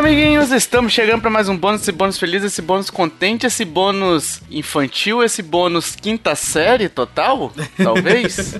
amiguinhos, estamos chegando para mais um bônus, esse bônus feliz, esse bônus contente, esse bônus infantil, esse bônus quinta série total, talvez.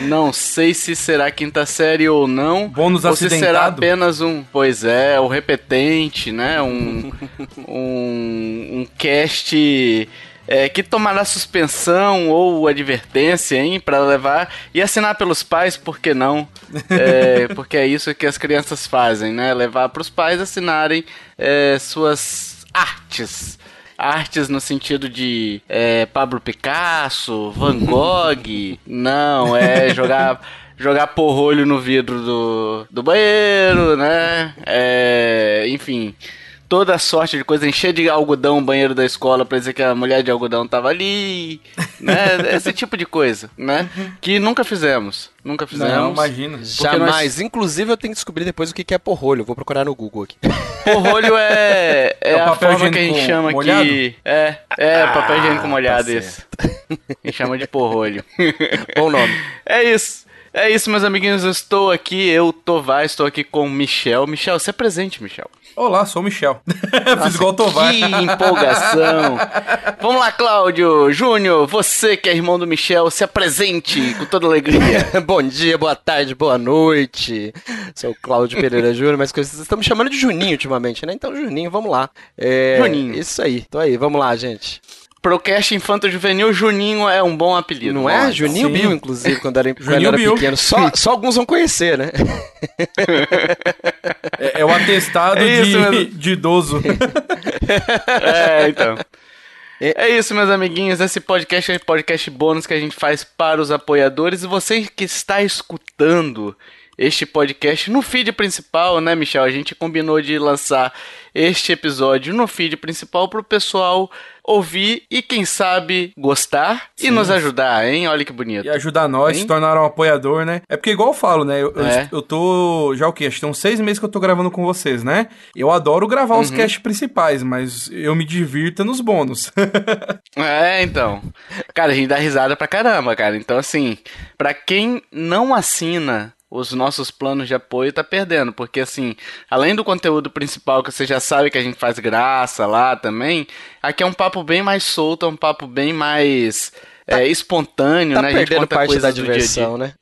não sei se será quinta série ou não. Bônus ou se será acidentado. apenas um, pois é, o repetente, né? Um um, um cast é, que tomará suspensão ou advertência, hein, para levar e assinar pelos pais, por que não? É, porque é isso que as crianças fazem, né? Levar para os pais assinarem é, suas artes. Artes no sentido de é, Pablo Picasso, Van Gogh. não, é jogar jogar porrolho no vidro do, do banheiro, né? É, enfim toda sorte de coisa, encher de algodão o banheiro da escola pra dizer que a mulher de algodão tava ali, né? Esse tipo de coisa, né? Que nunca fizemos. Nunca fizemos. Não, imagina. Jamais. Nós... Inclusive, eu tenho que descobrir depois o que é porrolho. Vou procurar no Google aqui. Porrolho é, é, é a forma que a gente chama molhado? aqui. É, é ah, papel higiênico molhado, tá isso. A gente chama de porrolho. Bom nome. É isso. É isso, meus amiguinhos. Eu estou aqui, eu, Tovar, estou aqui com o Michel. Michel, se apresente, Michel. Olá, sou o Michel. Fiz igual o Tovar. Que empolgação. Vamos lá, Cláudio. Júnior, você que é irmão do Michel, se apresente com toda alegria. Bom dia, boa tarde, boa noite. Sou o Cláudio Pereira Júnior, mas vocês estão me chamando de Juninho ultimamente, né? Então, Juninho, vamos lá. É, Juninho. Isso aí. Tô aí, vamos lá, gente. Procast Infanto Juvenil, Juninho é um bom apelido. Não é? Juninho Sim. Bill, inclusive, quando era, quando era pequeno. Só, só alguns vão conhecer, né? É, é o atestado É isso de, de idoso. É, então. É isso, meus amiguinhos. Esse podcast é um podcast bônus que a gente faz para os apoiadores. E você que está escutando este podcast no feed principal, né, Michel? A gente combinou de lançar este episódio no feed principal para o pessoal ouvir e, quem sabe, gostar e Sim. nos ajudar, hein? Olha que bonito. E ajudar nós, Hein? se tornar um apoiador, né? É porque, igual eu falo, né? Eu, eu- É. eu tô. Já o quê? Acho que tem uns seis meses que eu tô gravando com vocês, né? Eu adoro gravar os Uhum. casts principais, mas eu me divirto nos bônus. É, então. Cara, a gente dá risada pra caramba, cara. Então, assim, pra quem não assina os nossos planos de apoio, tá perdendo. Porque, assim, além do conteúdo principal que você já sabe que a gente faz graça lá também, aqui é um papo bem mais solto, é um papo bem mais é, espontâneo, Tá né? A gente perdendo conta parte da do dia dia. diversão, né?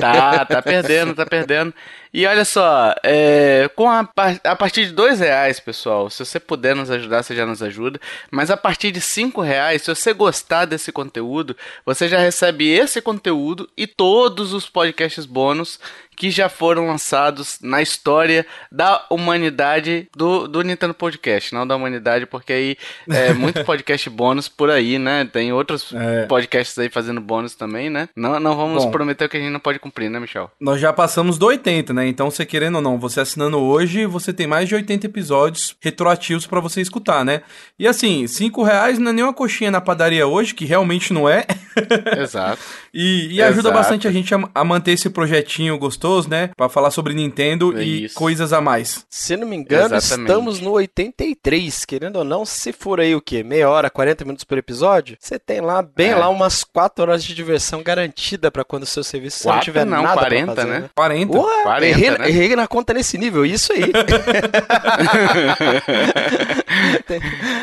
Tá, tá perdendo, tá perdendo. E olha só, é, com a, a partir de dois reais, pessoal, se você puder nos ajudar, você já nos ajuda. Mas a partir de cinco reais, se você gostar desse conteúdo, você já recebe esse conteúdo e todos os podcasts bônus que já foram lançados na história da humanidade do, do Nintendo Podcast, não da humanidade, porque aí é muito podcast bônus por aí, né? Tem outros É. podcasts aí fazendo bônus também, né? Não, não vamos Bom. prometer o que a gente não pode cumprir, né, Michel? Nós já passamos do 80, né? Então, você querendo ou não, você assinando hoje, você tem mais de 80 episódios retroativos pra você escutar, né? E assim, 5 reais não é nem uma coxinha na padaria hoje, que realmente não é. Exato. E, e ajuda bastante a gente a, a manter esse projetinho gostoso, né? Pra falar sobre Nintendo É e isso. coisas a mais. Se não me engano, Exatamente. estamos no 83, querendo ou não, se for aí o quê? Meia hora, 40 minutos por episódio, você tem lá, bem É. lá, umas 4 horas de diversão garantida pra quando o seu serviço você não Quatro tiver não, nada 40, pra fazer, né? né? 40. Porra, 40, errei, né? errei na conta nesse nível, isso aí.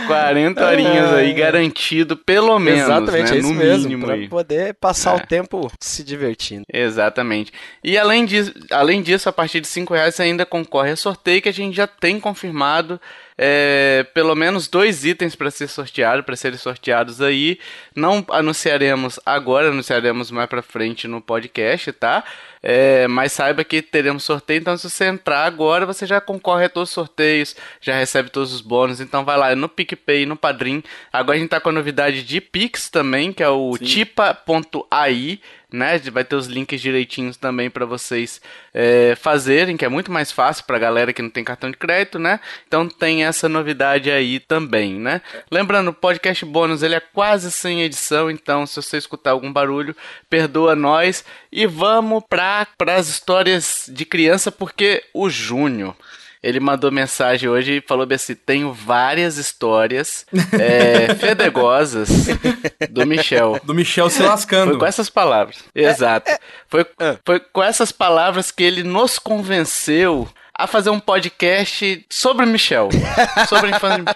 40 horinhas aí garantido, pelo menos, Exatamente, né? é isso no mesmo, mínimo pra aí. poder passar É. o tempo se divertindo. Exatamente. E além disso, além disso, a partir de 5 reais você ainda concorre a sorteio que a gente já tem confirmado. É, pelo menos dois itens para ser sorteado, para serem sorteados aí. Não anunciaremos agora, anunciaremos mais para frente no podcast, tá? É, mas saiba que teremos sorteio, então se você entrar agora, você já concorre a todos os sorteios, já recebe todos os bônus. Então vai lá no PicPay, no Padrim. Agora a gente tá com a novidade de Pix também, que é o tipa.ai né? Vai ter os links direitinhos também para vocês é, fazerem, que é muito mais fácil para galera que não tem cartão de crédito, né? Então tem essa novidade aí também, né? Lembrando, o podcast bônus ele é quase sem edição, então se você escutar algum barulho, perdoa nós e vamos para as histórias de criança, porque o Júnior ele mandou mensagem hoje e falou assim: tenho várias histórias é, fedegosas do Michel. Do Michel se lascando. Foi com essas palavras. Exato. Foi, foi com essas palavras que ele nos convenceu a fazer um podcast sobre Michel. sobre a infância de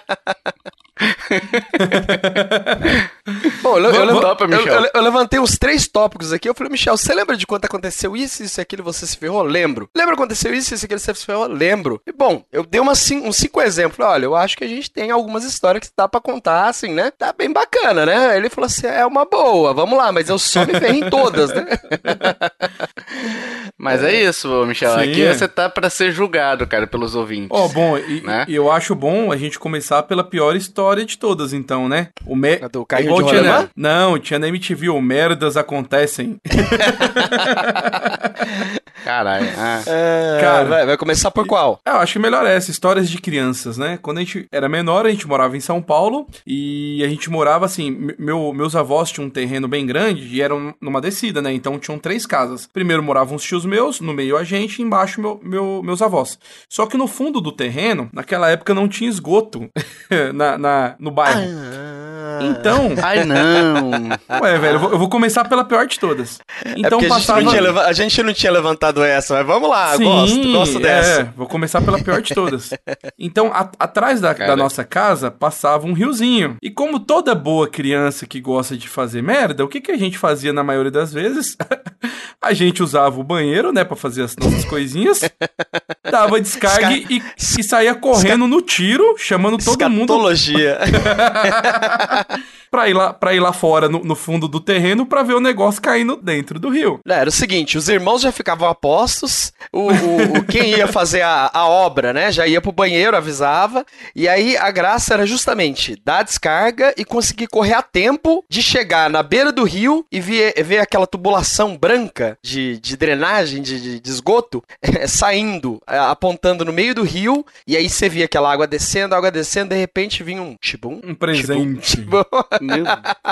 Bom, eu, eu, topa, eu- eu- levantei uns três tópicos aqui. Eu falei, Michel, você lembra de quando aconteceu isso, isso e aquilo você se ferrou? Lembro. Lembra quando aconteceu isso, isso e aquilo você se ferrou? Lembro. E bom, eu dei umas cin- uns cinco exemplos. Olha, eu acho que a gente tem algumas histórias que dá pra contar, assim, né? Tá bem bacana, né? Ele falou assim, é uma boa, vamos lá, mas eu só me ferrei em todas, né? Mas é isso, Michel. Sim, Aqui é. você tá pra ser julgado, cara, pelos ouvintes. Ó, bom, e, Né? e eu acho bom a gente começar pela pior história de todas, então, né? O me... A do carrinho Igual de tinha na... Não, tinha na MTV, o Merdas Acontecem. Caralho. Ah. É, Cara. vai, vai começar por qual? É, eu acho que melhor é essa, histórias de crianças, né? Quando a gente era menor, a gente morava em São Paulo e a gente morava assim, me- meu, meus avós tinham um terreno bem grande e eram numa descida, né? Então tinham três casas. Primeiro moravam os tios meus, no meio a gente, e embaixo meu, meu- meus avós. Só que no fundo do terreno, naquela época não tinha esgoto na, na- no bairro. Ah. Então, Ai, não. ué, velho, eu vou, eu vou começar pela pior de todas. É Então a, gente passava. não tinha leva- a gente não tinha levantado essa, mas vamos lá, Sim, gosto, gosto dessa. É, vou começar pela pior de todas. Então, a- atrás da, da nossa casa passava um riozinho. E como toda boa criança que gosta de fazer merda, o que, que a gente fazia na maioria das vezes? a gente usava o banheiro, né, pra fazer as nossas coisinhas, dava descarga e, e saía correndo no tiro, chamando todo mundo Escatologia. pra ir lá, pra ir lá fora, no, no fundo do terreno, pra ver o negócio caindo dentro do rio. Não, Era o seguinte, os irmãos já ficavam apostos, o, o- o- quem ia fazer a, a obra, né, já ia pro banheiro, avisava, e aí a graça era justamente dar a descarga e conseguir correr a tempo de chegar na beira do rio e ver, ver aquela tubulação branca de, de drenagem, de, de- de esgoto, saindo, apontando no meio do rio, e aí você via aquela água descendo, água descendo, de repente vinha um chibum. Um presente. Meu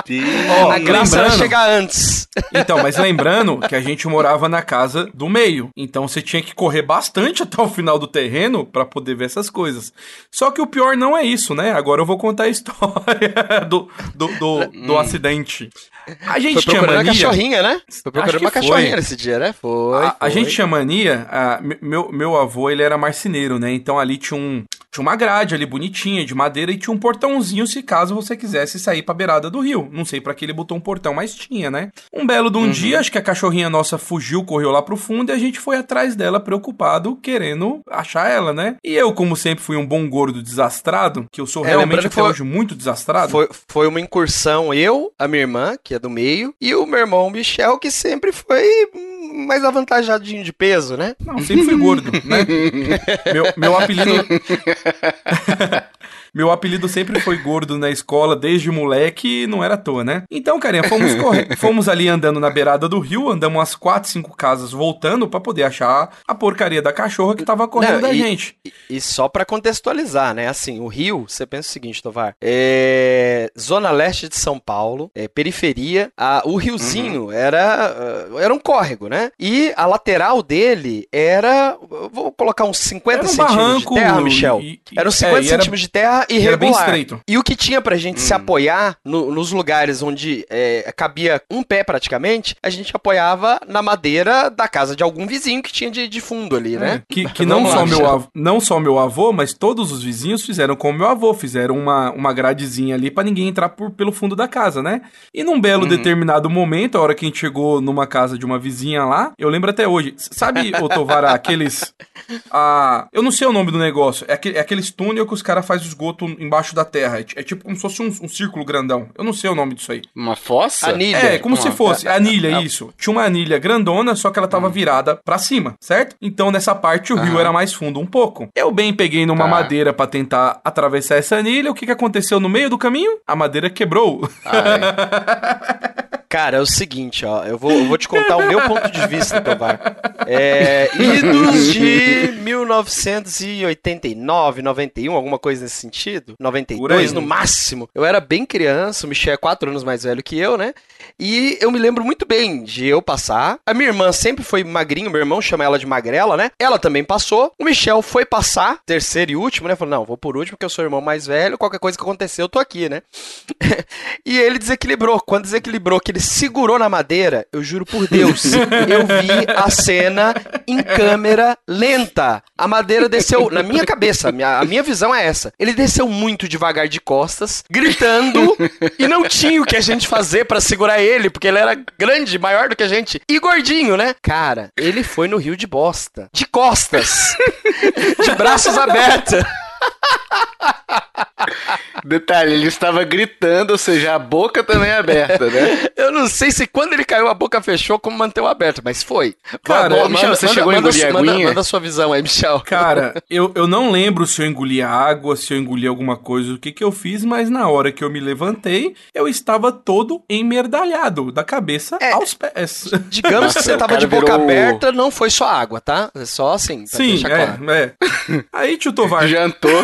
Deus. Ó, a graça era lembrando- chegar antes. Então, mas lembrando que a gente morava na casa do meio. Então você tinha que correr bastante até o final do terreno pra poder ver essas coisas. Só que o pior não é isso, né? Agora eu vou contar a história do, do, do, do acidente. A gente Foi tinha procurando a mania. cachorrinha, né? Foi procurando que uma foi. cachorrinha nesse dia, né? Foi. A, a foi. gente tinha mania, a- me- meu, meu avô, ele era marceneiro, né? Então ali tinha, um, tinha uma grade ali bonitinha, de madeira, e tinha um portãozinho se caso você quisesse sair pra beirada do rio. Não sei pra que ele botou um portão, mas tinha, né? Um belo de um dia, acho que a cachorrinha nossa fugiu, correu lá pro fundo, e a gente foi atrás dela, preocupado, querendo achar ela, né? E eu, como sempre fui um bom gordo desastrado, que eu sou É, realmente até foi- hoje muito desastrado. Foi, foi uma incursão, eu, a minha irmã, que é do meio, e o meu irmão Michel, que sempre foi mais avantajadinho de peso, né? Não, sempre fui gordo, né? meu, meu apelido. meu apelido sempre foi gordo na escola, desde moleque, e não era à toa, né? Então, carinha, fomos, corre... fomos ali andando na beirada do rio, andamos umas 4, 5 casas voltando pra poder achar a porcaria da cachorra que tava correndo Não, da e- gente. E, só pra contextualizar, né? Assim, o Rio, você pensa o seguinte, Tovar, é zona leste de São Paulo, é periferia, a- o riozinho era, ah, era um córrego, né? E a lateral dele era, vou colocar uns 50 Era um centímetros barranco de terra, Michel. e- e- Eram é, 50 e era- centímetros de terra e era bem irregular. estreito. E o que tinha pra gente se Hum. apoiar no- nos lugares onde é, cabia um pé praticamente, a gente apoiava na madeira da casa de algum vizinho que tinha de, de fundo ali, né? É, que, que não, só meu avô, não só meu avô, mas todos os vizinhos fizeram como meu avô, fizeram uma, uma gradezinha ali pra ninguém entrar por, pelo fundo da casa, né? E num belo Uhum. determinado momento, a hora que a gente chegou numa casa de uma vizinha lá, eu lembro até hoje. Sabe, ô Tovara, aqueles. Ah, eu não sei o nome do negócio. É, aquele, é aqueles túnel que os caras fazem o esgoto embaixo da terra. É, é tipo como se fosse um, um círculo grandão. Eu não sei o nome disso aí. Uma fossa? Anilha. É, como Uma- se fosse anilha, isso. Tinha uma anilha grandona, só que ela tava virada pra cima, certo? Então nessa parte o rio era mais fundo um pouco. Eu bem peguei numa Tá. madeira pra tentar atravessar essa anilha. O que que aconteceu no meio do caminho? A madeira quebrou. Cara, é o seguinte, ó. Eu vou, eu vou te contar o meu ponto de vista, Tovar. É, idos de 1989, 91, alguma coisa nesse sentido. Por 92 aí. no máximo. Eu era bem criança, o Michel é 4 anos mais velho que eu, né? E eu me lembro muito bem de eu passar. A minha irmã sempre foi magrinho, meu irmão chama ela de magrela, né? Ela também passou. O Michel foi passar, terceiro e último, né? Falou: não, vou por último, porque eu sou o irmão mais velho. Qualquer coisa que acontecer, eu tô aqui, né? e ele desequilibrou. Quando desequilibrou, que ele ele segurou na madeira, eu juro por Deus, eu vi a cena em câmera lenta. A madeira desceu, na minha cabeça, a minha, a minha visão é essa. Ele desceu muito devagar de costas, gritando, e não tinha o que a gente fazer para segurar ele, porque ele era grande, maior do que a gente, e gordinho, né? Cara, ele foi no rio de bosta, de costas, de braços abertos. Detalhe, ele estava gritando, ou seja, a boca também é aberta, né? Eu não sei se quando ele caiu a boca fechou, como manteve aberta, mas foi. Cara, Mano, Michel, você manda, chegou manda, a engolir manda, manda, manda a sua visão aí, Michel. Cara, eu, eu não lembro se eu engoli água, se eu engoli alguma coisa, o que que eu fiz, mas na hora que eu me levantei, eu estava todo emmerdalhado, da cabeça é, aos pés. Digamos que você estava de boca virou... aberta, não foi só água, tá? É só assim, Sim, é, claro. é. Aí, tio Tovar. Jantou.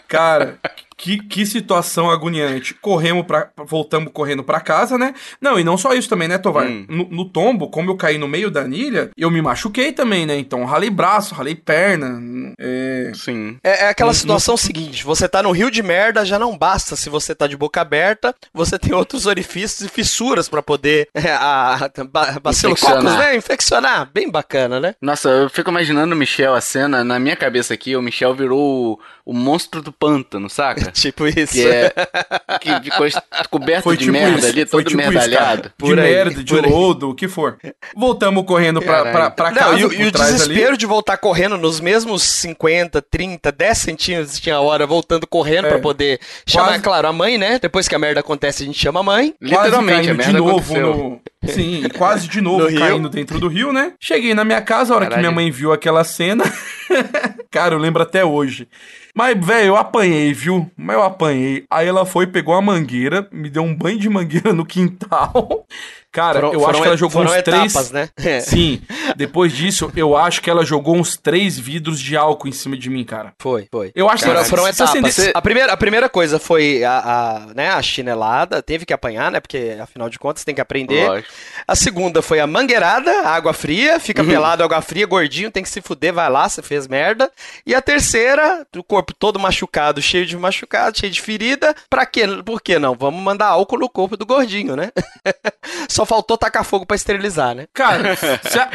Cara, que, que situação agoniante. Corremos pra, voltamos correndo para casa, né? Não, e não só isso também, né, Tovar? Hum. No, no, tombo, como eu caí no meio da anilha, eu me machuquei também, né? Então, ralei braço, ralei perna. É... Sim. É, é aquela situação seguinte: você tá no rio de merda, já não basta se você tá de boca aberta, você tem outros orifícios e fissuras para poder é, a, a, bacilococos, né? Infeccionar. Bem bacana, né? Nossa, eu fico imaginando o Michel, a cena, na minha cabeça aqui, o Michel virou o, o monstro do pântano, saca? tipo isso. Que é que ficou coberto foi de tipo merda isso. ali, todo tipo merdalhado. Isso, de aí, merda, de lodo, o que for. Voltamos correndo pra, pra, pra casa. Não, e, e o desespero ali. de voltar correndo nos mesmos 50, 30, 10 centímetros tinha hora, voltando correndo é. pra poder chamar, Quase... claro, a mãe, né? Depois que a merda acontece, a gente chama a mãe. Literalmente, a merda de novo aconteceu. no. Sim, quase de novo caindo dentro do rio, né? Cheguei na minha casa, a hora Caralho. que minha mãe viu aquela cena. Cara, eu lembro até hoje. Mas, velho, eu apanhei, viu? Mas eu apanhei. Aí ela foi, pegou a mangueira, me deu um banho de mangueira no quintal. Cara, foram, eu acho que ela jogou uns etapas, três. Né? Sim. Depois disso, eu acho que ela jogou uns três vidros de álcool em cima de mim, cara. Foi, foi. Eu acho que foram etapas. Acender... A, primeira, a primeira coisa foi a, a, né, a chinelada, teve que apanhar, né? Porque afinal de contas tem que aprender. Lógico. A segunda foi a mangueirada, água fria, fica uhum. pelado, água fria, gordinho, tem que se fuder, vai lá, você fez merda. E a terceira, o corpo todo machucado, cheio de machucado, cheio de ferida. Pra quê? Por que não? Vamos mandar álcool no corpo do gordinho, né? Só faltou tacar fogo para esterilizar, né? Cara, se, a,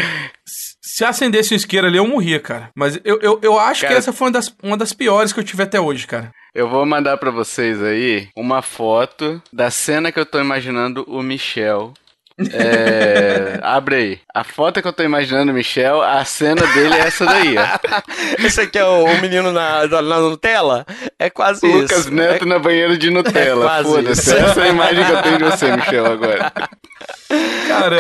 se acendesse um isqueiro ali, eu morria, cara. Mas eu, eu, eu acho cara, que essa foi uma das, uma das piores que eu tive até hoje, cara. Eu vou mandar para vocês aí uma foto da cena que eu tô imaginando o Michel é, abre aí. A foto que eu tô imaginando, Michel, a cena dele é essa daí, ó. Esse aqui é o, o menino na, na, Nutella? É quase Lucas isso. Lucas Neto é... na banheira de Nutella. É Foda-se. Essa é a imagem que eu tenho de você, Michel, agora. Cara,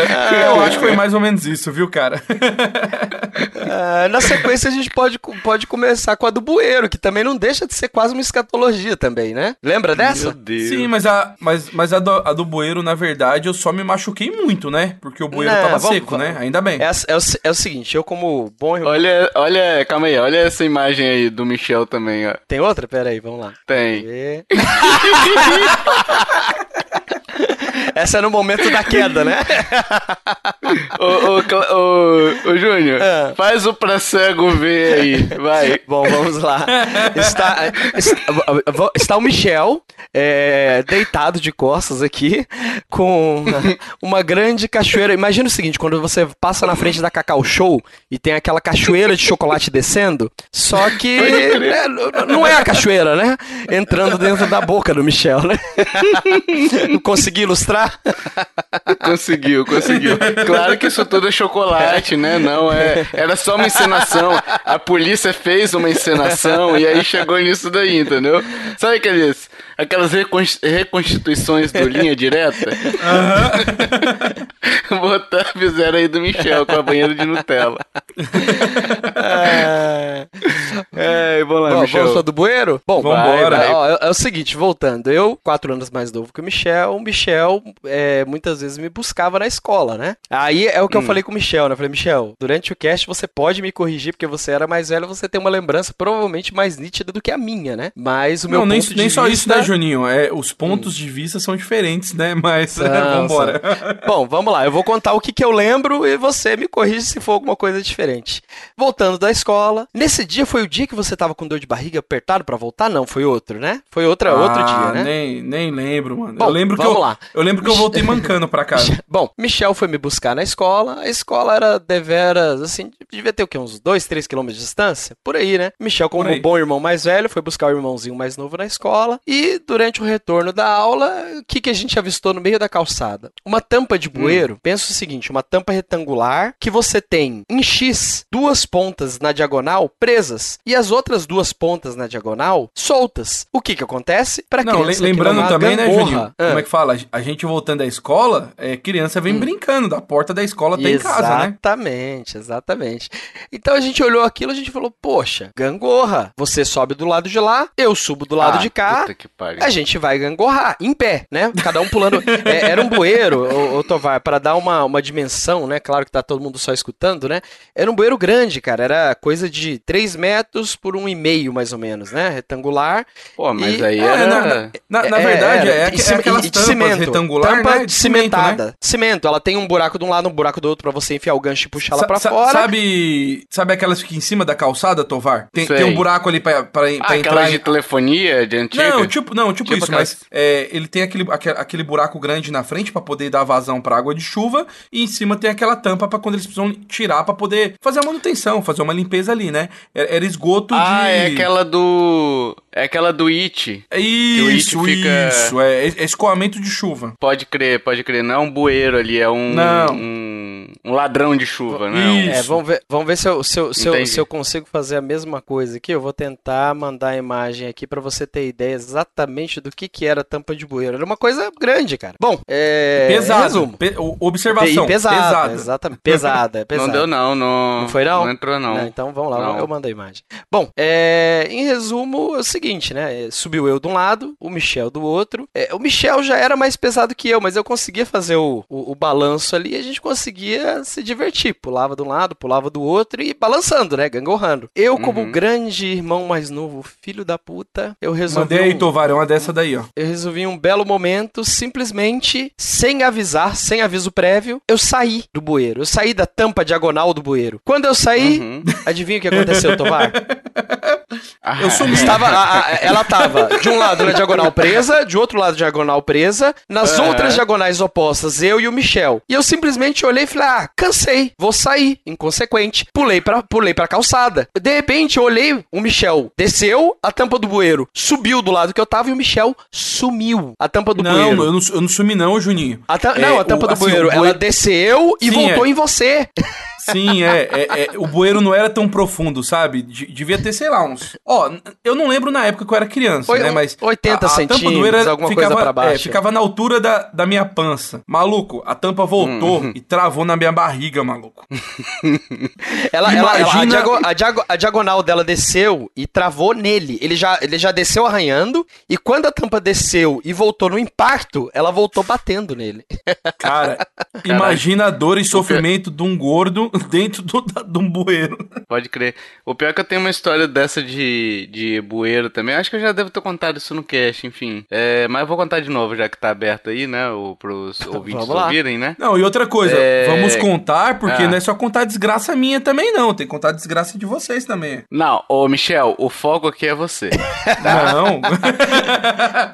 eu acho que foi mais ou menos isso, viu, cara? Uh, na sequência, a gente pode, pode começar com a do bueiro, que também não deixa de ser quase uma escatologia também, né? Lembra dessa? Meu Deus. Sim, mas a, mas, mas a, do, a do bueiro, na verdade, eu só me machuquei muito, né? Porque o bueiro não, tava vamos, seco, vamos. né? Ainda bem. É, é, o, é o seguinte, eu como bom... Olha, olha, calma aí, olha essa imagem aí do Michel também, ó. Tem outra? Pera aí, vamos lá. Tem. Essa é no momento da queda, né? ô, ô, ô, ô Júnior, é. faz o pra cego ver aí, vai. Bom, vamos lá. Está, está, está o Michel é, deitado de costas aqui, com uma grande cachoeira. Imagina o seguinte, quando você passa na frente da Cacau Show e tem aquela cachoeira de chocolate descendo, só que é, não é a cachoeira, né? Entrando dentro da boca do Michel, né? Consegui ilustrar? Conseguiu, conseguiu. Claro que isso tudo é chocolate, né? Não, é, era só uma encenação. A polícia fez uma encenação e aí chegou nisso daí, entendeu? Sabe aqueles, aquelas reconstituições do Linha Direta? Uhum. Botar, fizeram aí do Michel com a banheira de Nutella. é, é vamos lá, Bom, Michel. Vamos do bueiro? Bom, Vambora. Vai, vai. Ó, é, é, o seguinte, voltando. Eu, quatro anos mais novo que o Michel, o Michel é, muitas vezes me buscava na escola, né? Aí é o que hum. eu falei com o Michel, né? Eu falei, Michel, durante o cast você pode me corrigir, porque você era mais velho, você tem uma lembrança provavelmente mais nítida do que a minha, né? Mas o meu Não, nem, nem vista... só isso da Juninho? É, os pontos hum. de vista são diferentes, né? Mas Nossa. vambora. Bom, vamos lá. Eu vou contar o que, que eu lembro e você me corrige se for alguma coisa diferente. Voltando da escola. Nesse dia foi o dia que você tava com dor de barriga apertado para voltar? Não, foi outro, né? Foi outra, ah, outro dia, né? Nem, nem lembro, mano. Bom, eu lembro vamos que eu, lá. Eu lembro que eu voltei mancando pra casa. Bom, Michel foi me buscar na escola. A escola era deveras, assim, devia ter o quê? Uns 2, 3 quilômetros de distância? Por aí, né? Michel, como um bom irmão mais velho, foi buscar o irmãozinho mais novo na escola. E durante o retorno da aula, o que, que a gente avistou no meio da calçada? Uma tampa de bueiro. Hum. Pensa o seguinte: uma tampa retangular que você tem em X duas pontas na diagonal presas e as outras duas pontas na diagonal soltas. O que que acontece? Para criança lembrando também, né, Juninho? Ah. Como é que fala? A gente voltando da escola, é, criança vem hum. brincando da porta da escola até em casa, né? Exatamente, exatamente. Então a gente olhou aquilo, a gente falou: "Poxa, gangorra. Você sobe do lado de lá, eu subo do lado ah, de cá. A gente vai gangorrar em pé, né? Cada um pulando. é, era um bueiro, ô, ô Tovar, para dar uma, uma dimensão, né? Claro que tá todo mundo só escutando, né? Era um bueiro grande, cara. Era coisa de 3 metros por 1,5, mais ou menos, né? Retangular. Pô, mas e... aí é, era... na, na, na, é, verdade, é, é, é aquelas de tampas cimento, retangular, tampa né? de cimentada. Né? Cimento. Ela tem um buraco de um lado, um buraco do outro para você enfiar o gancho e puxar ela pra fora. Sabe, sabe aquelas que em cima da calçada, Tovar? Tem, tem um buraco ali pra, pra, ah, pra entrar. de telefonia de antiga? Não, tipo, não, tipo, tipo isso, aquelas... mas é, ele tem aquele, aquele buraco grande na frente para poder dar vazão pra água de chuva e em cima tem aquela tampa para quando eles precisam tirar para poder fazer a manutenção, fazer uma limpeza ali, né? Era, era esgoto ah, de... é aquela do... É aquela do It. É isso, fica... isso. É, é escoamento de chuva. Pode crer, pode crer. Não é um bueiro ali, é um... Não. Um, um ladrão de chuva, né? É, vamos ver, vamos ver se eu, se, eu, se, eu, se eu consigo fazer a mesma coisa aqui. Eu vou tentar mandar a imagem aqui para você ter ideia exatamente do que, que era a tampa de bueiro. Era uma coisa grande, cara. Bom, é... Pesado. Resumo. Pe observação. E pesada, pesada. Exatamente. Pesada, pesada. Não deu não, não. Não foi não? Não entrou não. não então vamos lá, não. eu mando a imagem. Bom, é... em resumo, é o seguinte, né? Subiu eu de um lado, o Michel do outro. É, o Michel já era mais pesado que eu, mas eu conseguia fazer o, o, o balanço ali e a gente conseguia se divertir. Pulava de um lado, pulava do outro e balançando, né? Gangorrando. Eu, como uhum. grande irmão mais novo, filho da puta, eu resolvi. Mandei aí, um... Tovar, é uma dessa daí, ó. Eu resolvi um belo momento, simplesmente, sem avisar, sem aviso prévio, eu saí do bueiro. Eu saí da tampa diagonal do bueiro. Quando eu saí, uhum. adivinha o que aconteceu, Tovar? Ah, eu sumi. Estava, a, a, ela estava de um lado na diagonal presa, de outro lado diagonal presa, nas uhum. outras diagonais opostas, eu e o Michel. E eu simplesmente olhei e falei: ah, cansei, vou sair. Inconsequente. Pulei pra, pulei pra calçada. De repente, eu olhei, o Michel desceu, a tampa do bueiro subiu do lado que eu tava e o Michel sumiu. A tampa do não, bueiro. Não, eu não, eu não sumi, não, Juninho. A ta... é, não, a tampa o, do assim, bueiro, ela desceu e Sim, voltou é. em você. Sim, é, é, é, O bueiro não era tão profundo, sabe? devia ter, sei lá, uns. Ó, eu não lembro na época que eu era criança, Oi, né? Mas. 80 a, a centímetros, alguma ficava, coisa pra baixo. É, ficava na altura da, da minha pança. Maluco, a tampa voltou uhum. e travou na minha barriga, maluco. ela, Imagina... ela, a, diago, a, diagonal dela desceu e travou nele. Ele já, ele já desceu arranhando e quando a tampa desceu e voltou no impacto, ela voltou batendo nele. Cara, imagina a dor e sofrimento de um gordo dentro do, da, de um bueiro. Pode crer. O pior é que eu tenho uma história dessa de, de bueiro também. Acho que eu já devo ter contado isso no cast, enfim. É, mas eu vou contar de novo, já que tá aberto aí, né? O, pros ouvintes ouvirem, né? Não, e outra coisa, é... vamos contar, porque ah. não é só contar desgraça minha também, não. Tem que contar desgraça de vocês também. Não, ô Michel, o foco aqui é você. não.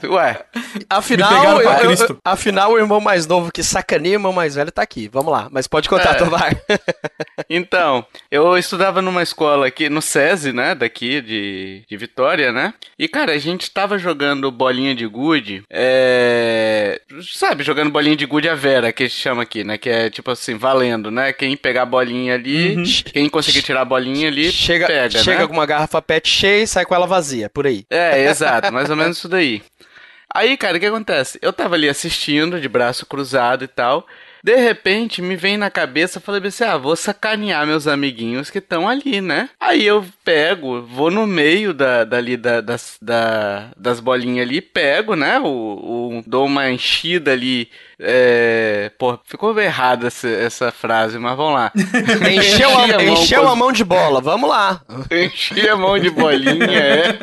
Ué. Afinal, eu, eu, afinal, o irmão mais novo que sacaneia o irmão mais velho tá aqui. Vamos lá, mas pode contar, é. Tovar. Então, eu estudava numa escola aqui, no SESI, né, daqui de, de Vitória, né? E, cara, a gente tava jogando bolinha de gude, é... Sabe, jogando bolinha de gude a Vera, que a gente chama aqui, né? Que é, tipo assim, valendo, né? Quem pegar a bolinha ali, uhum. quem conseguir tirar a bolinha ali, chega, pega, Chega né? com uma garrafa pet cheia e sai com ela vazia, por aí. É, exato, mais ou menos isso daí. Aí, cara, o que acontece? Eu tava ali assistindo, de braço cruzado e tal. De repente, me vem na cabeça, falei assim, ah, vou sacanear meus amiguinhos que estão ali, né? Aí eu pego, vou no meio da, dali, da, das, da, das bolinhas ali, pego, né? O, o, dou uma enchida ali é, pô, ficou errada essa, essa, frase, mas vamos lá. Encheu, a, a, mão, encheu a mão de bola, vamos lá. Enchi a mão de bolinha, é.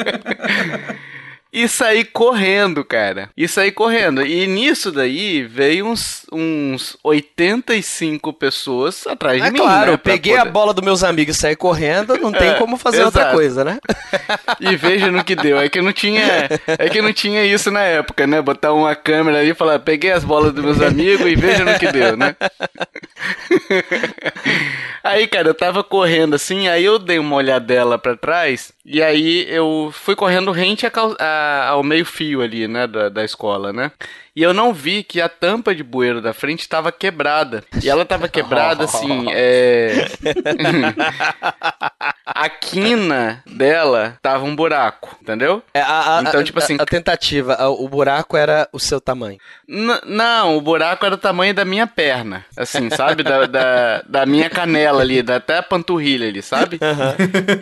e saí correndo, cara. E saí correndo. E nisso daí veio uns, uns 85 pessoas atrás de É mim. claro, né, eu peguei a poder- bola dos meus amigos e saí correndo, não tem É, como fazer outra exato. coisa, né? E veja no que deu. É que não tinha, é que não tinha isso na época, né? Botar uma câmera ali e falar, peguei as bolas dos meus amigos e veja no que deu, né? Aí, cara, eu tava correndo assim, aí eu dei uma olhadela pra trás e aí eu fui correndo rente a cal- a- ao meio-fio ali, né, da, da escola, né? E eu não vi que a tampa de bueiro da frente estava quebrada. E ela tava quebrada assim, é. a quina dela tava um buraco, entendeu? É, a, a- Então, a- tipo assim- a, tentativa, o buraco era o seu tamanho. Não, o buraco era o tamanho da minha perna. Assim, sabe? Da, da, da minha canela ali, da, até a panturrilha ali, sabe?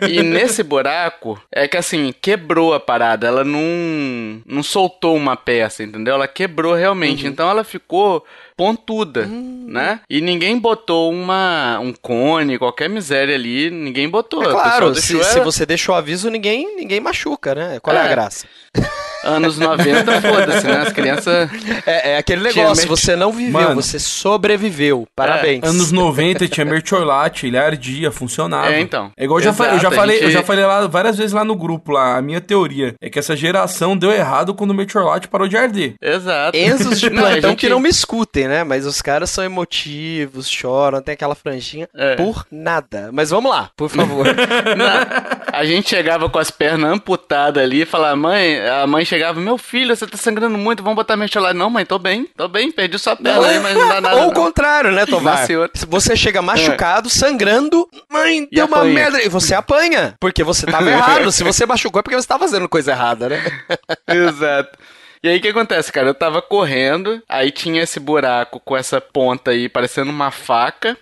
E nesse buraco, é que assim, quebrou a parada. Ela não, não soltou uma peça, entendeu? Ela quebrou realmente. Então ela ficou pontuda, né? E ninguém botou uma, um cone, qualquer miséria ali, ninguém botou. É O claro, se, se você deixou aviso, ninguém, ninguém machuca, né? Qual é, a É. graça? Anos 90, foda-se, né? As crianças... É, é aquele negócio, mer- você não viveu, Mano. você sobreviveu. Parabéns. Anos 90 tinha mertiolate, ele ardia, funcionava. É, então. É igual eu já, eu já falei, eu gente- já falei lá várias vezes lá no grupo lá, a minha teoria é que essa geração deu errado quando o mertiolate parou de arder. Exato. Enzos de Não, plantão gente- que não me escutem, né? Mas os caras são emotivos, choram, tem aquela franjinha É. por nada. Mas vamos lá, por favor. Não, a gente chegava com as pernas amputadas ali e falava, mãe, a mãe chegava, meu filho, você tá sangrando muito, vamos botar mertiolate. Não, mãe, tô bem, tô bem, perdi sua perna aí, mas não dá nada. Ou o contrário, né, Tovar? Se Você chega machucado, sangrando, mãe, deu uma merda. E você apanha, porque você tava errado. Se você machucou é porque você tá fazendo coisa errada, né? Exato. E aí o que acontece, cara? Eu tava correndo, aí tinha esse buraco com essa ponta aí parecendo uma faca.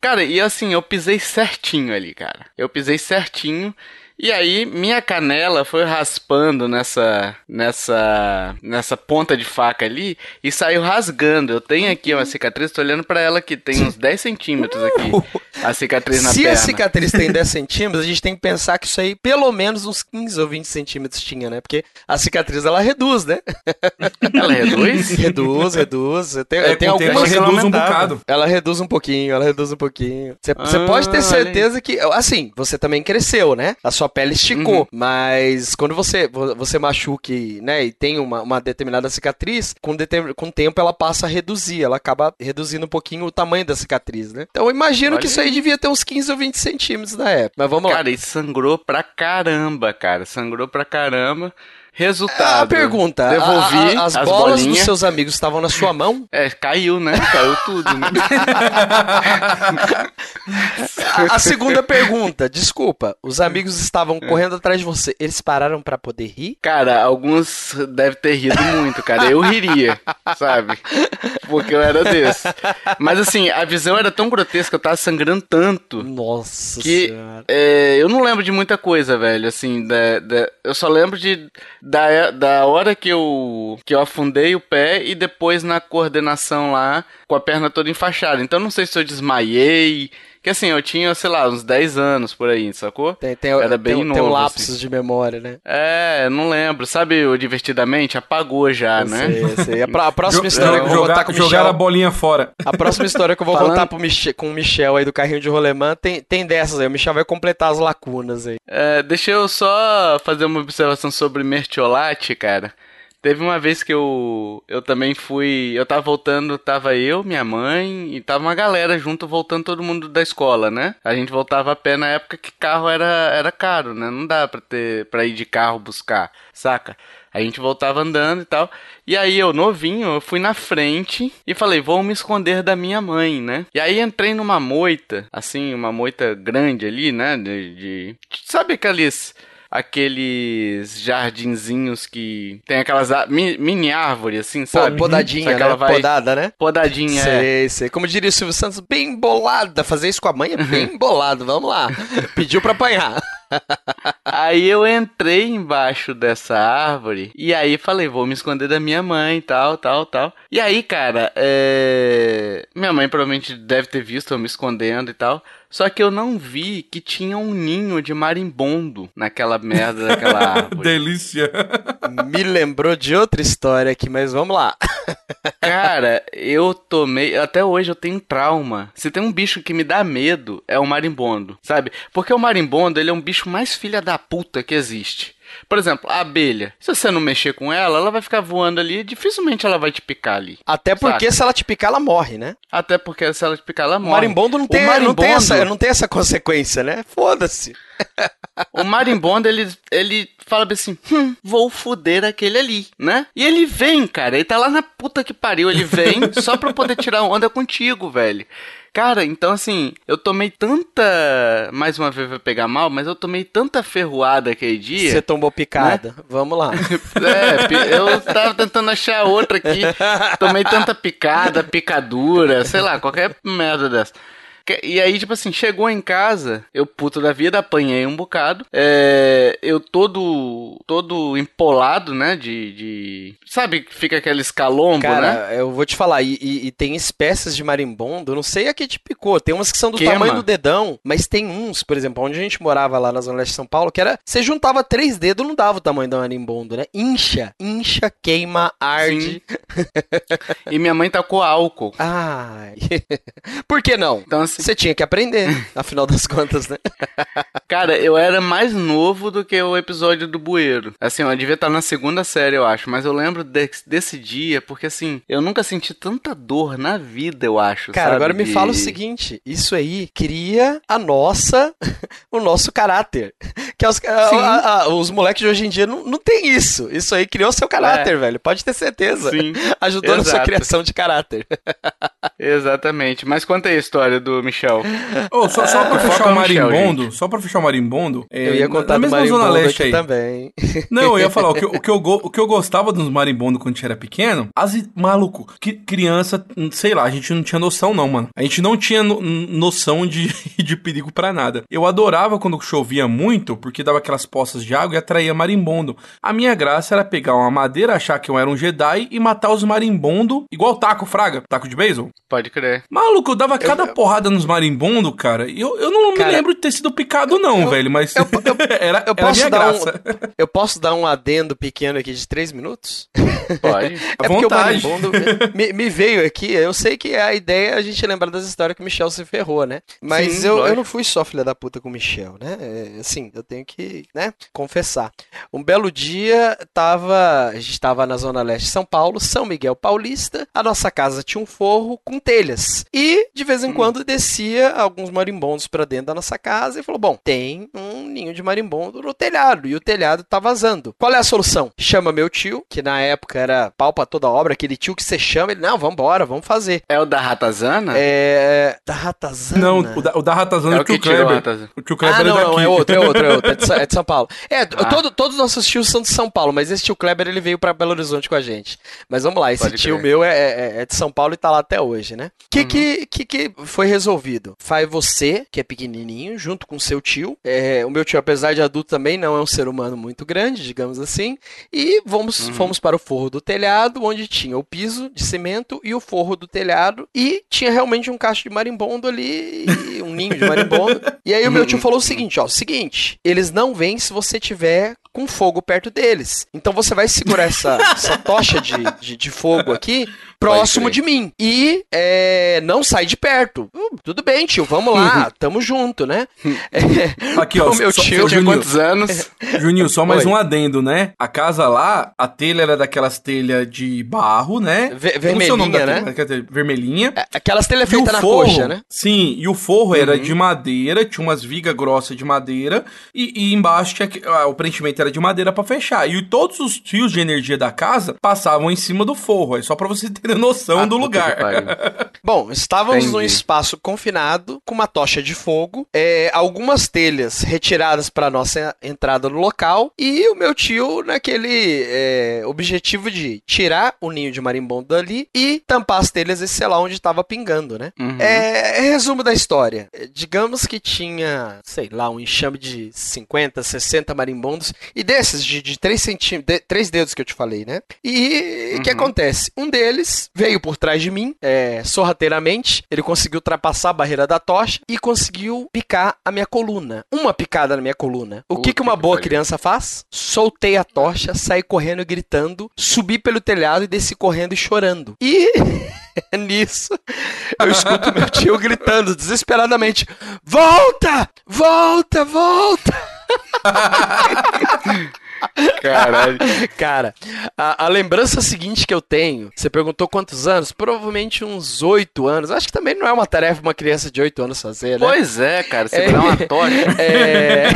Cara, e assim, eu pisei certinho ali, cara. Eu pisei certinho. E aí minha canela foi raspando nessa nessa nessa ponta de faca ali e saiu rasgando. Eu tenho aqui uma cicatriz, tô olhando pra ela aqui, tem uns 10 centímetros aqui. A cicatriz na Se perna. a cicatriz tem 10 centímetros, a gente tem que pensar que isso aí pelo menos uns 15 ou 20 centímetros tinha, né? Porque a cicatriz ela reduz, né? Ela reduz? reduz, reduz. Tem, É, tem algumas ela reduz um bocado. Ela reduz um pouquinho, ela reduz um pouquinho. Você Ah, pode ter certeza que, assim, você também cresceu, né? A sua pele esticou. Uhum. Mas quando você, vo- você machuque, né, e tem uma, uma determinada cicatriz, com, determin- com o tempo ela passa a reduzir, ela acaba reduzindo um pouquinho o tamanho da cicatriz, né? Então eu imagino Olha que isso aí devia ter uns 15 ou 20 centímetros na época. Mas vamos lá. Cara, e sangrou pra caramba, cara. Sangrou pra caramba. Resultado. A pergunta, a- Devolvi a- as, as bolas dos bolinhas. seus amigos estavam na sua mão? É, caiu, né? Caiu tudo, né? A, a segunda pergunta, desculpa, os amigos estavam correndo atrás de você, eles pararam pra poder rir? Cara, alguns devem ter rido muito, cara. Eu riria, sabe? Porque eu era desse. Mas assim, a visão era tão grotesca, eu tava sangrando tanto. Nossa que senhora. é, eu não lembro de muita coisa, velho. Assim, da, da- eu só lembro de da, da hora que eu que eu afundei o pé e depois na coordenação lá com a perna toda enfaixada. Então não sei se eu desmaiei, que assim, eu tinha, sei lá, uns 10 anos por aí, sacou? Tem, tem, Era tem, bem tem novo, um lapsos assim. de memória, né? É, não lembro. Sabe o divertidamente apagou já, né? Sei, sei. A, a próxima história que eu vou contar jogar, com o jogaram a Michel. bolinha fora. A próxima história que eu vou Falando- contar pro Michel, com o Michel aí do carrinho de rolemã tem, tem dessas aí. O Michel vai completar as lacunas aí. É, deixa eu só fazer uma observação sobre mertiolate, cara. Teve uma vez que eu, eu também fui. Eu tava voltando, tava eu, minha mãe e tava uma galera junto, voltando todo mundo da escola, né? A gente voltava a pé na época que carro era, era caro, né? Não dá pra, ter, pra ir de carro buscar, saca? A gente voltava andando e tal. E aí eu, novinho, eu fui na frente e falei, vou me esconder da minha mãe, né? E aí entrei numa moita, assim, uma moita grande ali, né? De. de- sabe aqueles. Aqueles jardinzinhos que tem aquelas mi- mini árvores, assim, sabe? podadinha, né? vai- Podada, né? Podadinha, é. Sei, sei. Como diria o Silvio Santos, bem bolada. Fazer isso com a mãe é bem bolado. Vamos lá. Pediu pra apanhar. aí eu entrei embaixo dessa árvore e aí falei, vou me esconder da minha mãe, tal, tal, tal. E aí, cara, é... minha mãe provavelmente deve ter visto eu me escondendo e tal. Só que eu não vi que tinha um ninho de marimbondo naquela merda daquela árvore. Delícia. Me lembrou de outra história aqui, mas vamos lá. Cara, eu tomei. Até hoje eu tenho trauma. Se tem um bicho que me dá medo, é o marimbondo, sabe? Porque o marimbondo, ele é um bicho mais filha da puta que existe. Por exemplo, a abelha. Se você não mexer com ela, ela vai ficar voando ali e dificilmente ela vai te picar ali. Até porque saca? se ela te picar, ela morre, né? Até porque se ela te picar, ela morre. O marimbondo não tem, marimbondo... Não tem, essa, não tem essa consequência, né? Foda-se. O marimbondo, ele, ele fala assim: hum, vou foder aquele ali, né? E ele vem, cara. Ele tá lá na puta que pariu. Ele vem só pra poder tirar onda contigo, velho. Cara, então assim, eu tomei tanta. Mais uma vez vai pegar mal, mas eu tomei tanta ferroada aquele dia. Você tomou picada. Né? Vamos lá. é, eu tava tentando achar outra aqui. Tomei tanta picada, picadura, sei lá, qualquer merda dessa. E aí, tipo assim, chegou em casa, eu puto da vida, apanhei um bocado. É, eu todo todo empolado, né? De, de. Sabe, fica aquele escalombo, Cara, né? Eu vou te falar, e, e, e, tem espécies de marimbondo, não sei a que te picou. Tem umas que são do Queima. tamanho do dedão, mas tem uns, por exemplo, onde a gente morava lá na Zona Leste de São Paulo, que era. Você juntava três dedos, não dava o tamanho do marimbondo, né? Incha, incha, queima, arde. e minha mãe tacou álcool. Ai. por que não? Então, assim, você tinha que aprender, afinal das contas, né? Cara, eu era mais novo do que o episódio do bueiro. Assim, eu devia estar na segunda série, eu acho. Mas eu lembro de, desse dia, porque assim, eu nunca senti tanta dor na vida, eu acho. Cara, sabe? agora me fala o seguinte: isso aí cria a nossa, o nosso caráter. Que os, a, a, os moleques de hoje em dia não, não tem isso. Isso aí criou seu caráter, é. velho. Pode ter certeza. Sim. Ajudou Exato. na sua criação de caráter. Exatamente. Mas conta aí a história do Michel. Oh, só, só pra fechar o marimbondo, Michel, só pra fechar o marimbondo. É, eu ia contar na mesma zona leste aí. também. Não, eu ia falar, o que, o que, eu, o que eu gostava dos marimbondo quando a gente era pequeno, as, maluco, que criança, sei lá, a gente não tinha noção não, mano. A gente não tinha no, noção de, de perigo para nada. Eu adorava quando chovia muito, porque dava aquelas poças de água e atraía marimbondo. A minha graça era pegar uma madeira, achar que eu era um Jedi e matar os marimbondo, igual taco, fraga, taco de beisebol. Pode crer. Maluco, eu dava cada eu, porrada nos marimbondo, cara. Eu, eu não cara, me lembro de ter sido picado, não, eu, velho, mas eu, eu, era, eu posso era dar graça. Um, eu posso dar um adendo pequeno aqui de três minutos? Pode. é porque o marimbondo me, me, veio aqui. Eu sei que a ideia é a gente lembrar das histórias que o Michel se ferrou, né? Mas Sim, eu, eu não fui só filha da puta com o Michel, né? É, assim, eu tenho que, né, confessar. Um belo dia, tava, a gente tava na Zona Leste de São Paulo, São Miguel Paulista. A nossa casa tinha um forro com telhas. E, de vez em hum. quando, descia alguns marimbondos para dentro da nossa casa e falou: Bom, tem um ninho de marimbondo no telhado e o telhado tá vazando. Qual é a solução? Chama meu tio, que na época era pau pra toda obra, aquele tio que você chama, ele, não, vambora, vamos fazer. É o da Ratazana? É. Da Ratazana? Não, o da, o da Ratazana é, é o tio Kleber. O tio Kleber ah, não, é não, é outro, é outro, é outro. É de, é de São Paulo. É, ah. todo, todos os nossos tios são de São Paulo, mas esse tio Kleber ele veio pra Belo Horizonte com a gente. Mas vamos lá, esse Pode tio crer. meu é, é, é, de São Paulo e tá lá até hoje, né? O que, uhum. que, que, que foi resolvido? Faz você, que é pequenininho, junto com seu tio. É, o meu tio, apesar de adulto, também não é um ser humano muito grande, digamos assim. E vamos, uhum. fomos para o forro do telhado, onde tinha o piso de cimento e o forro do telhado. E tinha realmente um cacho de marimbondo ali, um ninho de marimbondo. e aí o meu tio falou o seguinte, ó, seguinte, eles não vêm se você tiver com fogo perto deles. Então você vai segurar essa, essa tocha de, de, de fogo aqui próximo de mim. E é, não sai de perto. Uh, tudo bem, tio, vamos lá, tamo junto, né? É, Aqui, ó, o meu tio tinha quantos anos? Juninho, só mais Oi. um adendo, né? A casa lá, a telha era daquelas telhas de barro, né? Ver vermelhinha, né? Telha, vermelhinha. É, aquelas telhas feitas na forro, coxa, né? Sim, e o forro uhum. era de madeira, tinha umas vigas grossas de madeira, e, e embaixo tinha, aparentemente teto era de madeira para fechar. E todos os fios de energia da casa passavam em cima do forro. É só para você ter noção ah, do lugar. Bom, estávamos Entendi. num espaço confinado, com uma tocha de fogo, é, algumas telhas retiradas para nossa entrada no local e o meu tio naquele é, objetivo de tirar o ninho de marimbondo dali e tampar as telhas e sei lá onde estava pingando, né? Uhum. É, resumo da história. Digamos que tinha, sei lá, um enxame de 50, 60 marimbondos e desses de, de 3 centímetros, de, 3 dedos que eu te falei, né? E o uhum. que acontece? Um deles veio por trás de mim, é, sorrateiramente, ele conseguiu ultrapassar a barreira da tocha e conseguiu picar a minha coluna. Uma picada na minha coluna. O que, que uma boa criança faz? Soltei a tocha, saí correndo e gritando, subi pelo telhado e desci correndo e chorando. E nisso, eu escuto meu tio gritando desesperadamente: Volta! Volta! Volta! Caralho. Cara, a, a, lembrança seguinte que eu tenho, você perguntou quantos anos? Provavelmente uns oito anos. Acho que também não é uma tarefa uma criança de oito anos fazer, né? Pois é, cara, segurar é, uma tocha. É,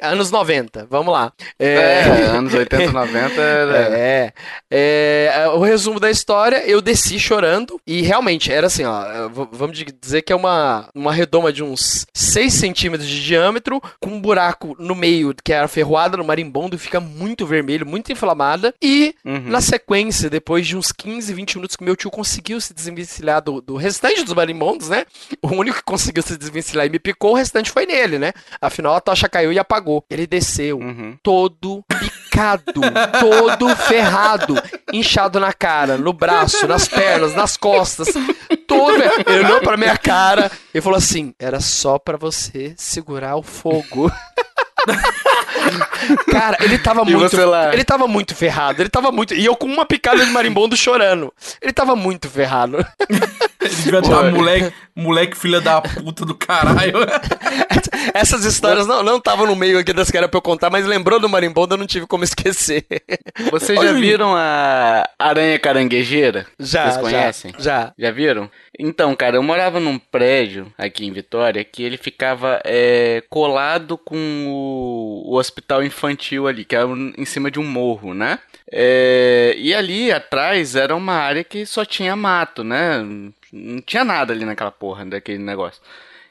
anos 90, vamos lá. É, é anos 80, 90. É, é, o resumo da história, eu desci chorando e realmente era assim, ó, vamos dizer que é uma, uma redoma de uns 6 centímetros de diâmetro com um buraco no meio que era ferroada no marimbondo fundo fica muito vermelho, muito inflamada. E uhum. na sequência, depois de uns 15, 20 minutos que meu tio conseguiu se desvencilhar do, do restante dos marimbondos, né? O único que conseguiu se desvencilhar e me picou, o restante foi nele, né? Afinal, a tocha caiu e apagou. Ele desceu uhum. todo picado, todo ferrado, inchado na cara, no braço, nas pernas, nas costas. Todo. Ele olhou pra minha cara e falou assim: era só para você segurar o fogo. Cara, ele tava e muito. Ele tava muito ferrado. Ele tava muito. E eu com uma picada de marimbondo chorando. Ele tava muito ferrado. Ele devia estar moleque, moleque filha da puta do caralho. Essas histórias não estavam no meio aqui das que era pra eu contar, mas lembrou do marimbondo, eu não tive como esquecer. Vocês já viram a aranha caranguejeira? Já. Vocês conhecem? Já. Já, já viram? Então, cara, eu morava num prédio aqui em Vitória que ele ficava é, colado com o, o, hospital infantil ali, que era em cima de um morro, né? É, e ali atrás era uma área que só tinha mato, né? Não tinha nada ali naquela porra daquele negócio.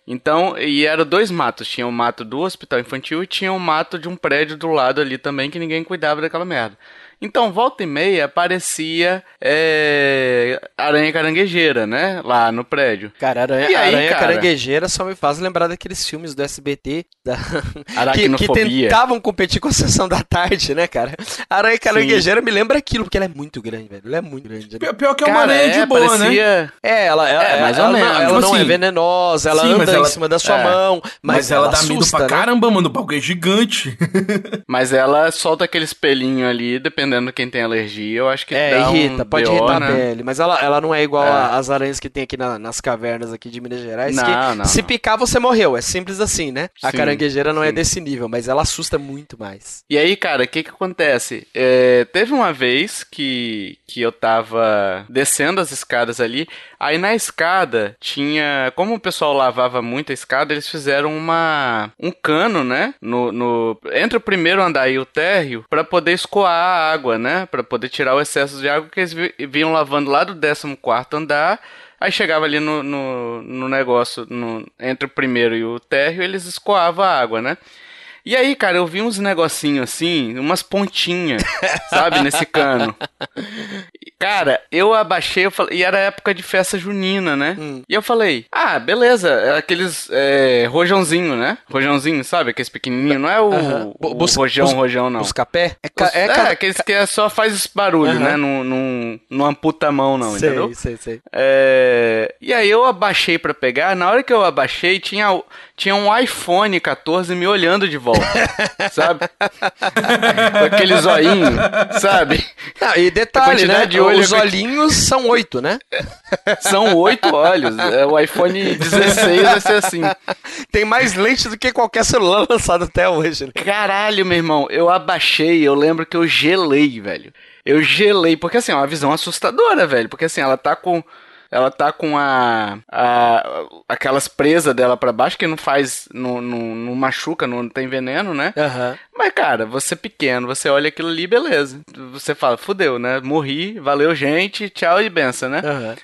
Então, e eram dois matos. Tinha o mato do hospital infantil e tinha o mato de um prédio do lado ali também que ninguém cuidava daquela merda. Então, volta e meia aparecia é, aranha caranguejeira, né? Lá no prédio. Cara, aranha, aí, aranha cara, caranguejeira só me faz lembrar daqueles filmes do SBT da... que, que, tentavam competir com a sessão da tarde, né, cara? Aranha caranguejeira Sim. me lembra aquilo, porque ela é muito grande, velho. Ela é muito grande. Né? Pior que é uma cara, aranha de é, boa, né? parecia... né? É, ela, ela, é, mais ela, ou menos. ela, ela não é assim, venenosa, ela sim, anda ela, em cima da sua é, mão. Mas, mas ela, ela dá medo pra né? caramba, mano. O bagulho é gigante. mas ela solta aqueles pelinhos ali, dependendo de quem tem alergia eu acho que é, irrita, um pode irritar né? a pele, mas ela, ela não é igual é. às aranhas que tem aqui na, nas cavernas aqui de Minas Gerais, não, que não, se não. picar você morreu, é simples assim, né? Sim, a caranguejeira não é sim. é desse nível, mas ela assusta muito mais. E aí, cara, o que que acontece? É, teve uma vez que, que eu tava descendo as escadas ali, aí na escada tinha, como o pessoal lavava muito a escada, eles fizeram uma um cano, né, no, no entre o primeiro andar e o térreo para poder escoar a água, né, para poder poder tirar o excesso de água que eles vinham lavando lá do 14 andar. Aí chegava ali no, no, no negócio, no, entre o primeiro e o térreo, eles escoavam a água, né? E aí, cara, eu vi uns negocinhos assim, umas pontinhas, sabe, nesse cano. Cara, eu abaixei, eu falei, e era época de festa junina, né? Hum. E eu falei, ah, beleza, é aqueles é, rojãozinho, né? Rojãozinho, sabe? Aqueles pequenininhos, não é o, o Bus rojão, bus rojão, não. Buscapé? É, ca, é, é, aqueles que só faz barulho, uh -huh. né? Não, não, não amputa a mão, não, sei, entendeu? Sei, sei, é... E aí eu abaixei para pegar, na hora que eu abaixei, tinha tinha um iPhone 14 me olhando de volta, sabe? Com aquele zoinho, sabe? Não, e detalhe, né? De olho Os olhinhos são oito, né? são oito olhos. É, o iPhone 16 vai ser assim. Tem mais lente do que qualquer celular lançado até hoje. Né? Caralho, meu irmão, eu abaixei, eu lembro que eu gelei, velho. Eu gelei, porque assim, é uma visão assustadora, velho. Porque assim, ela tá com ela tá com a, a aquelas presas dela para baixo que não faz, não, não, não machuca, não tem veneno, né? Aham. Mas, cara, você pequeno, você olha aquilo ali, beleza. Você fala, fudeu, né? Morri, valeu, gente, tchau e benção, né? Aham.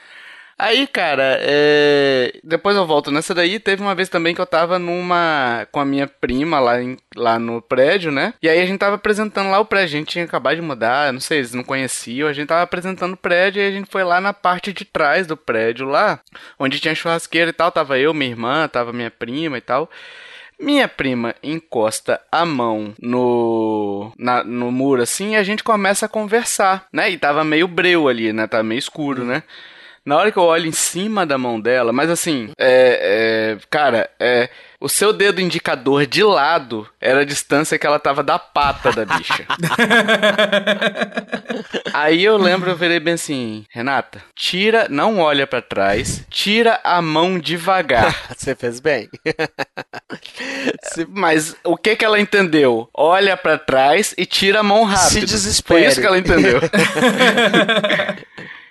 Aí, cara, é... depois eu volto nessa daí. Teve uma vez também que eu tava numa. com a minha prima lá, em... lá no prédio, né? E aí a gente tava apresentando lá o prédio. A gente tinha acabado de mudar, não sei, eles não conheciam. A gente tava apresentando o prédio e a gente foi lá na parte de trás do prédio lá, onde tinha churrasqueira e tal. Tava eu, minha irmã, tava minha prima e tal. Minha prima encosta a mão no, na- no muro assim e a gente começa a conversar, né? E tava meio breu ali, né? Tava meio escuro, né? Na hora que eu olho em cima da mão dela, mas assim, é, é, cara, é, o seu dedo indicador de lado era a distância que ela tava da pata da bicha. Aí eu lembro, eu virei bem assim, Renata, tira, não olha pra trás, tira a mão devagar. Você fez bem. Mas o que que ela entendeu? Olha pra trás e tira a mão rápido. Se desespere. Foi isso que ela entendeu.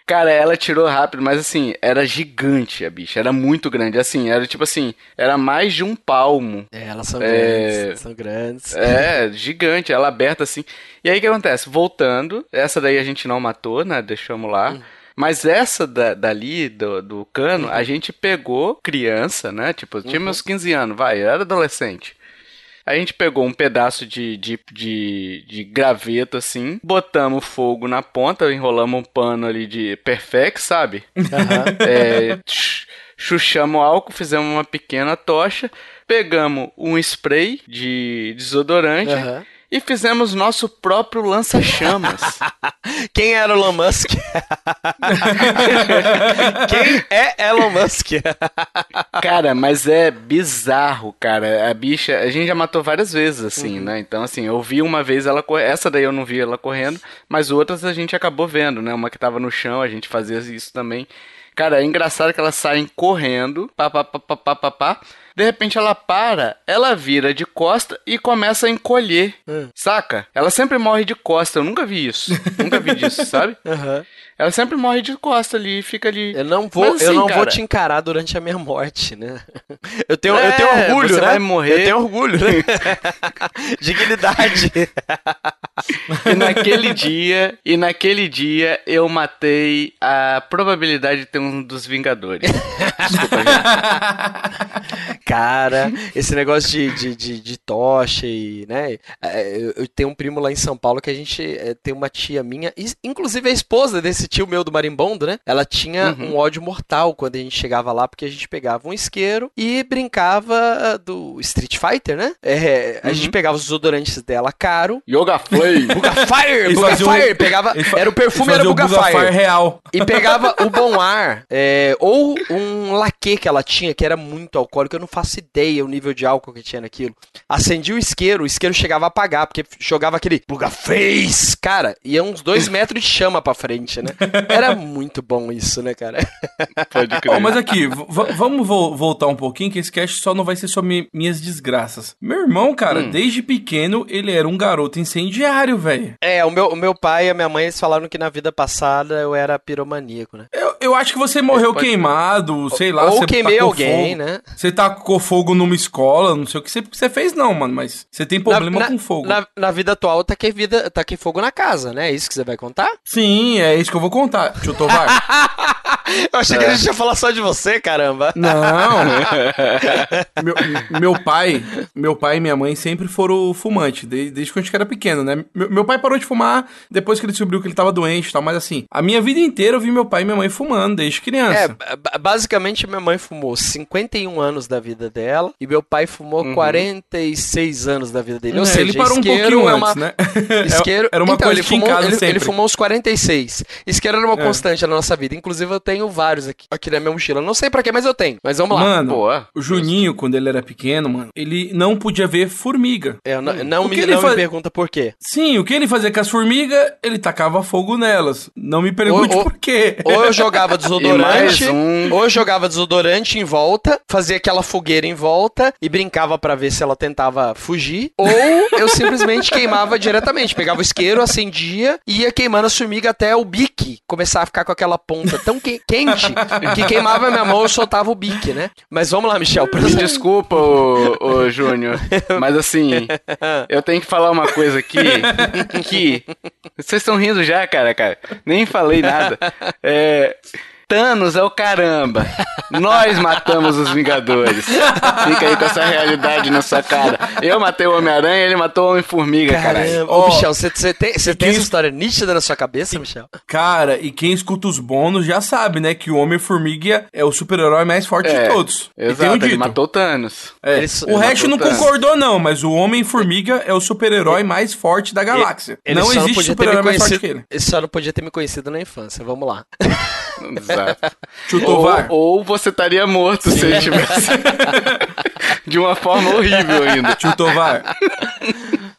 Cara, ela tirou rápido, mas assim, era gigante a bicha, era muito grande. Assim, era tipo assim, era mais de um palmo. É, elas são É. grandes. São grandes. É, gigante, ela aberta assim. E aí o que acontece? Voltando, essa daí a gente não matou, né? Deixamos lá. Mas essa da, dali, do, do cano, a gente pegou criança, né? Tipo, tinha meus 15 anos, vai, eu era adolescente. A gente pegou um pedaço de, de, de, de graveto assim, botamos fogo na ponta, enrolamos um pano ali de perfex, sabe? É, ch- chuchamos álcool, fizemos uma pequena tocha, pegamos um spray de desodorante Aham. E fizemos nosso próprio lança-chamas. Quem era Elon Musk? Quem é Elon Musk? cara, mas é bizarro, cara. A bicha, a gente já matou várias vezes, assim, né? Então, assim, eu vi uma vez ela correndo. Essa daí eu não vi ela correndo, mas outras a gente acabou vendo, né? Uma que tava no chão, a gente fazia isso também. Cara, é engraçado que elas saem correndo, pá, pá, pá, pá, pá, pá, pá. De repente ela para, ela vira de costa e começa a encolher, saca? Ela sempre morre de costa, eu nunca vi isso. nunca vi disso, sabe? Aham. Ela sempre morre de costa ali, fica ali. Eu não vou, Mas, eu assim, não vou cara, te encarar durante a minha morte, né? Eu tenho, eu É, tenho orgulho, você né? vai morrer. Eu tenho orgulho, né? Dignidade. E naquele dia, e naquele dia eu matei a probabilidade de ter um dos Vingadores. Desculpa, gente. Cara, esse negócio de, de, de, de tocha e, né? é, Eu, eu tenho um primo lá em São Paulo que a gente é, tem uma tia minha, e, inclusive a esposa desse tio meu do marimbondo, né? Ela tinha Uhum. um ódio mortal quando a gente chegava lá, porque a gente pegava um isqueiro e brincava ah, do Street Fighter, né? É, a Uhum. gente pegava os desodorantes dela caro. Yoga Flame. Buga Fire! Eles Buga faziam- Fire! Pegava. Fa- Era o perfume, era o faziam Buga Fire. real. E pegava o bom ar, é, ou um laque que ela tinha, que era muito alcoólico, eu não faço ideia o nível de álcool que tinha naquilo. Acendia o isqueiro, o isqueiro chegava a apagar, porque jogava aquele buga face, cara, ia uns dois metros de chama pra frente, né? Era muito bom isso, né, cara? Pode crer. mas aqui, vamos vo- voltar um pouquinho, que esse cast só não vai ser só mi- minhas desgraças. Meu irmão, cara, Hum. desde pequeno, ele era um garoto incendiário, velho. É, o meu, o meu pai e a minha mãe, eles falaram que na vida passada eu era piromaníaco, né? Eu, eu acho que você morreu pode- queimado, sei lá. Ou queimei alguém, fogo. né? Você tacou fogo numa escola, não sei o que você, você fez, não, mano, mas você tem problema na, com fogo. Na, na vida atual, eu taquei, vida, taquei fogo na casa, né? É isso que você vai contar? Sim, é isso que eu vou contar, tio Tovar. Eu achei que a gente ia falar só de você, caramba. Não. meu, meu pai, meu pai e minha mãe sempre foram fumantes, desde, desde que a gente era pequeno, né? Meu, meu pai parou de fumar depois que ele descobriu que ele tava doente e tal, mas assim, a minha vida inteira eu vi meu pai e minha mãe fumando desde É, criança. ba- basicamente minha mãe fumou 51 anos da vida dela e meu pai fumou 46 anos da vida dele. Ou É, seja, ele parou um pouquinho é uma... antes, né? Isqueiro... Era uma então, coisa ele que fumou, casa ele, sempre. ele fumou uns 46. Isqueiro era uma É. constante na nossa vida. Inclusive eu tenho vários aqui, aqui na minha mochila. Não sei pra quê, mas eu tenho. Mas vamos lá. Mano, Boa. o Juninho, quando ele era pequeno, mano, ele não podia ver formiga. Eu não, não me, não me faz- pergunta por quê. Sim, o que ele fazia com as formigas, ele tacava fogo nelas. Não me pergunte Ou- ou- por quê. Ou eu jogava desodorante, um. ou eu jogava desodorante em volta, fazia aquela fogueira em volta e brincava pra ver se ela tentava fugir, ou eu simplesmente queimava diretamente, pegava o isqueiro, acendia e ia queimando a formiga até o bique começar a ficar com aquela ponta tão, que- quente que queimava minha mão, eu soltava o bique, né? Mas vamos lá, Michel. Me desculpa, ô, ô Júnior, mas assim, eu tenho que falar uma coisa aqui que vocês estão rindo já, cara, cara. Nem falei nada. É, Thanos é o caramba. Nós matamos os Vingadores. Fica aí com essa realidade na sua cara. Eu matei o Homem-Aranha, ele matou o Homem-Formiga, caralho. Ô, Michel, você tem, você tem essa história nítida na sua cabeça, Michel? Cara, e quem escuta os bônus já sabe, né? Que o Homem-Formiga é o super-herói mais forte É, de todos. E Exato, tem um ele dito. matou o Thanos. É, Ele- o resto não Thanos. concordou, não, mas o Homem-Formiga é o super-herói mais forte da galáxia. Ele não só existe super-herói mais forte que ele. Ele só não podia ter me conhecido na infância. Vamos lá. Exato. Chutou ou, VAR. ou você estaria morto se ele tivesse. De uma forma horrível ainda. Tio Tovar.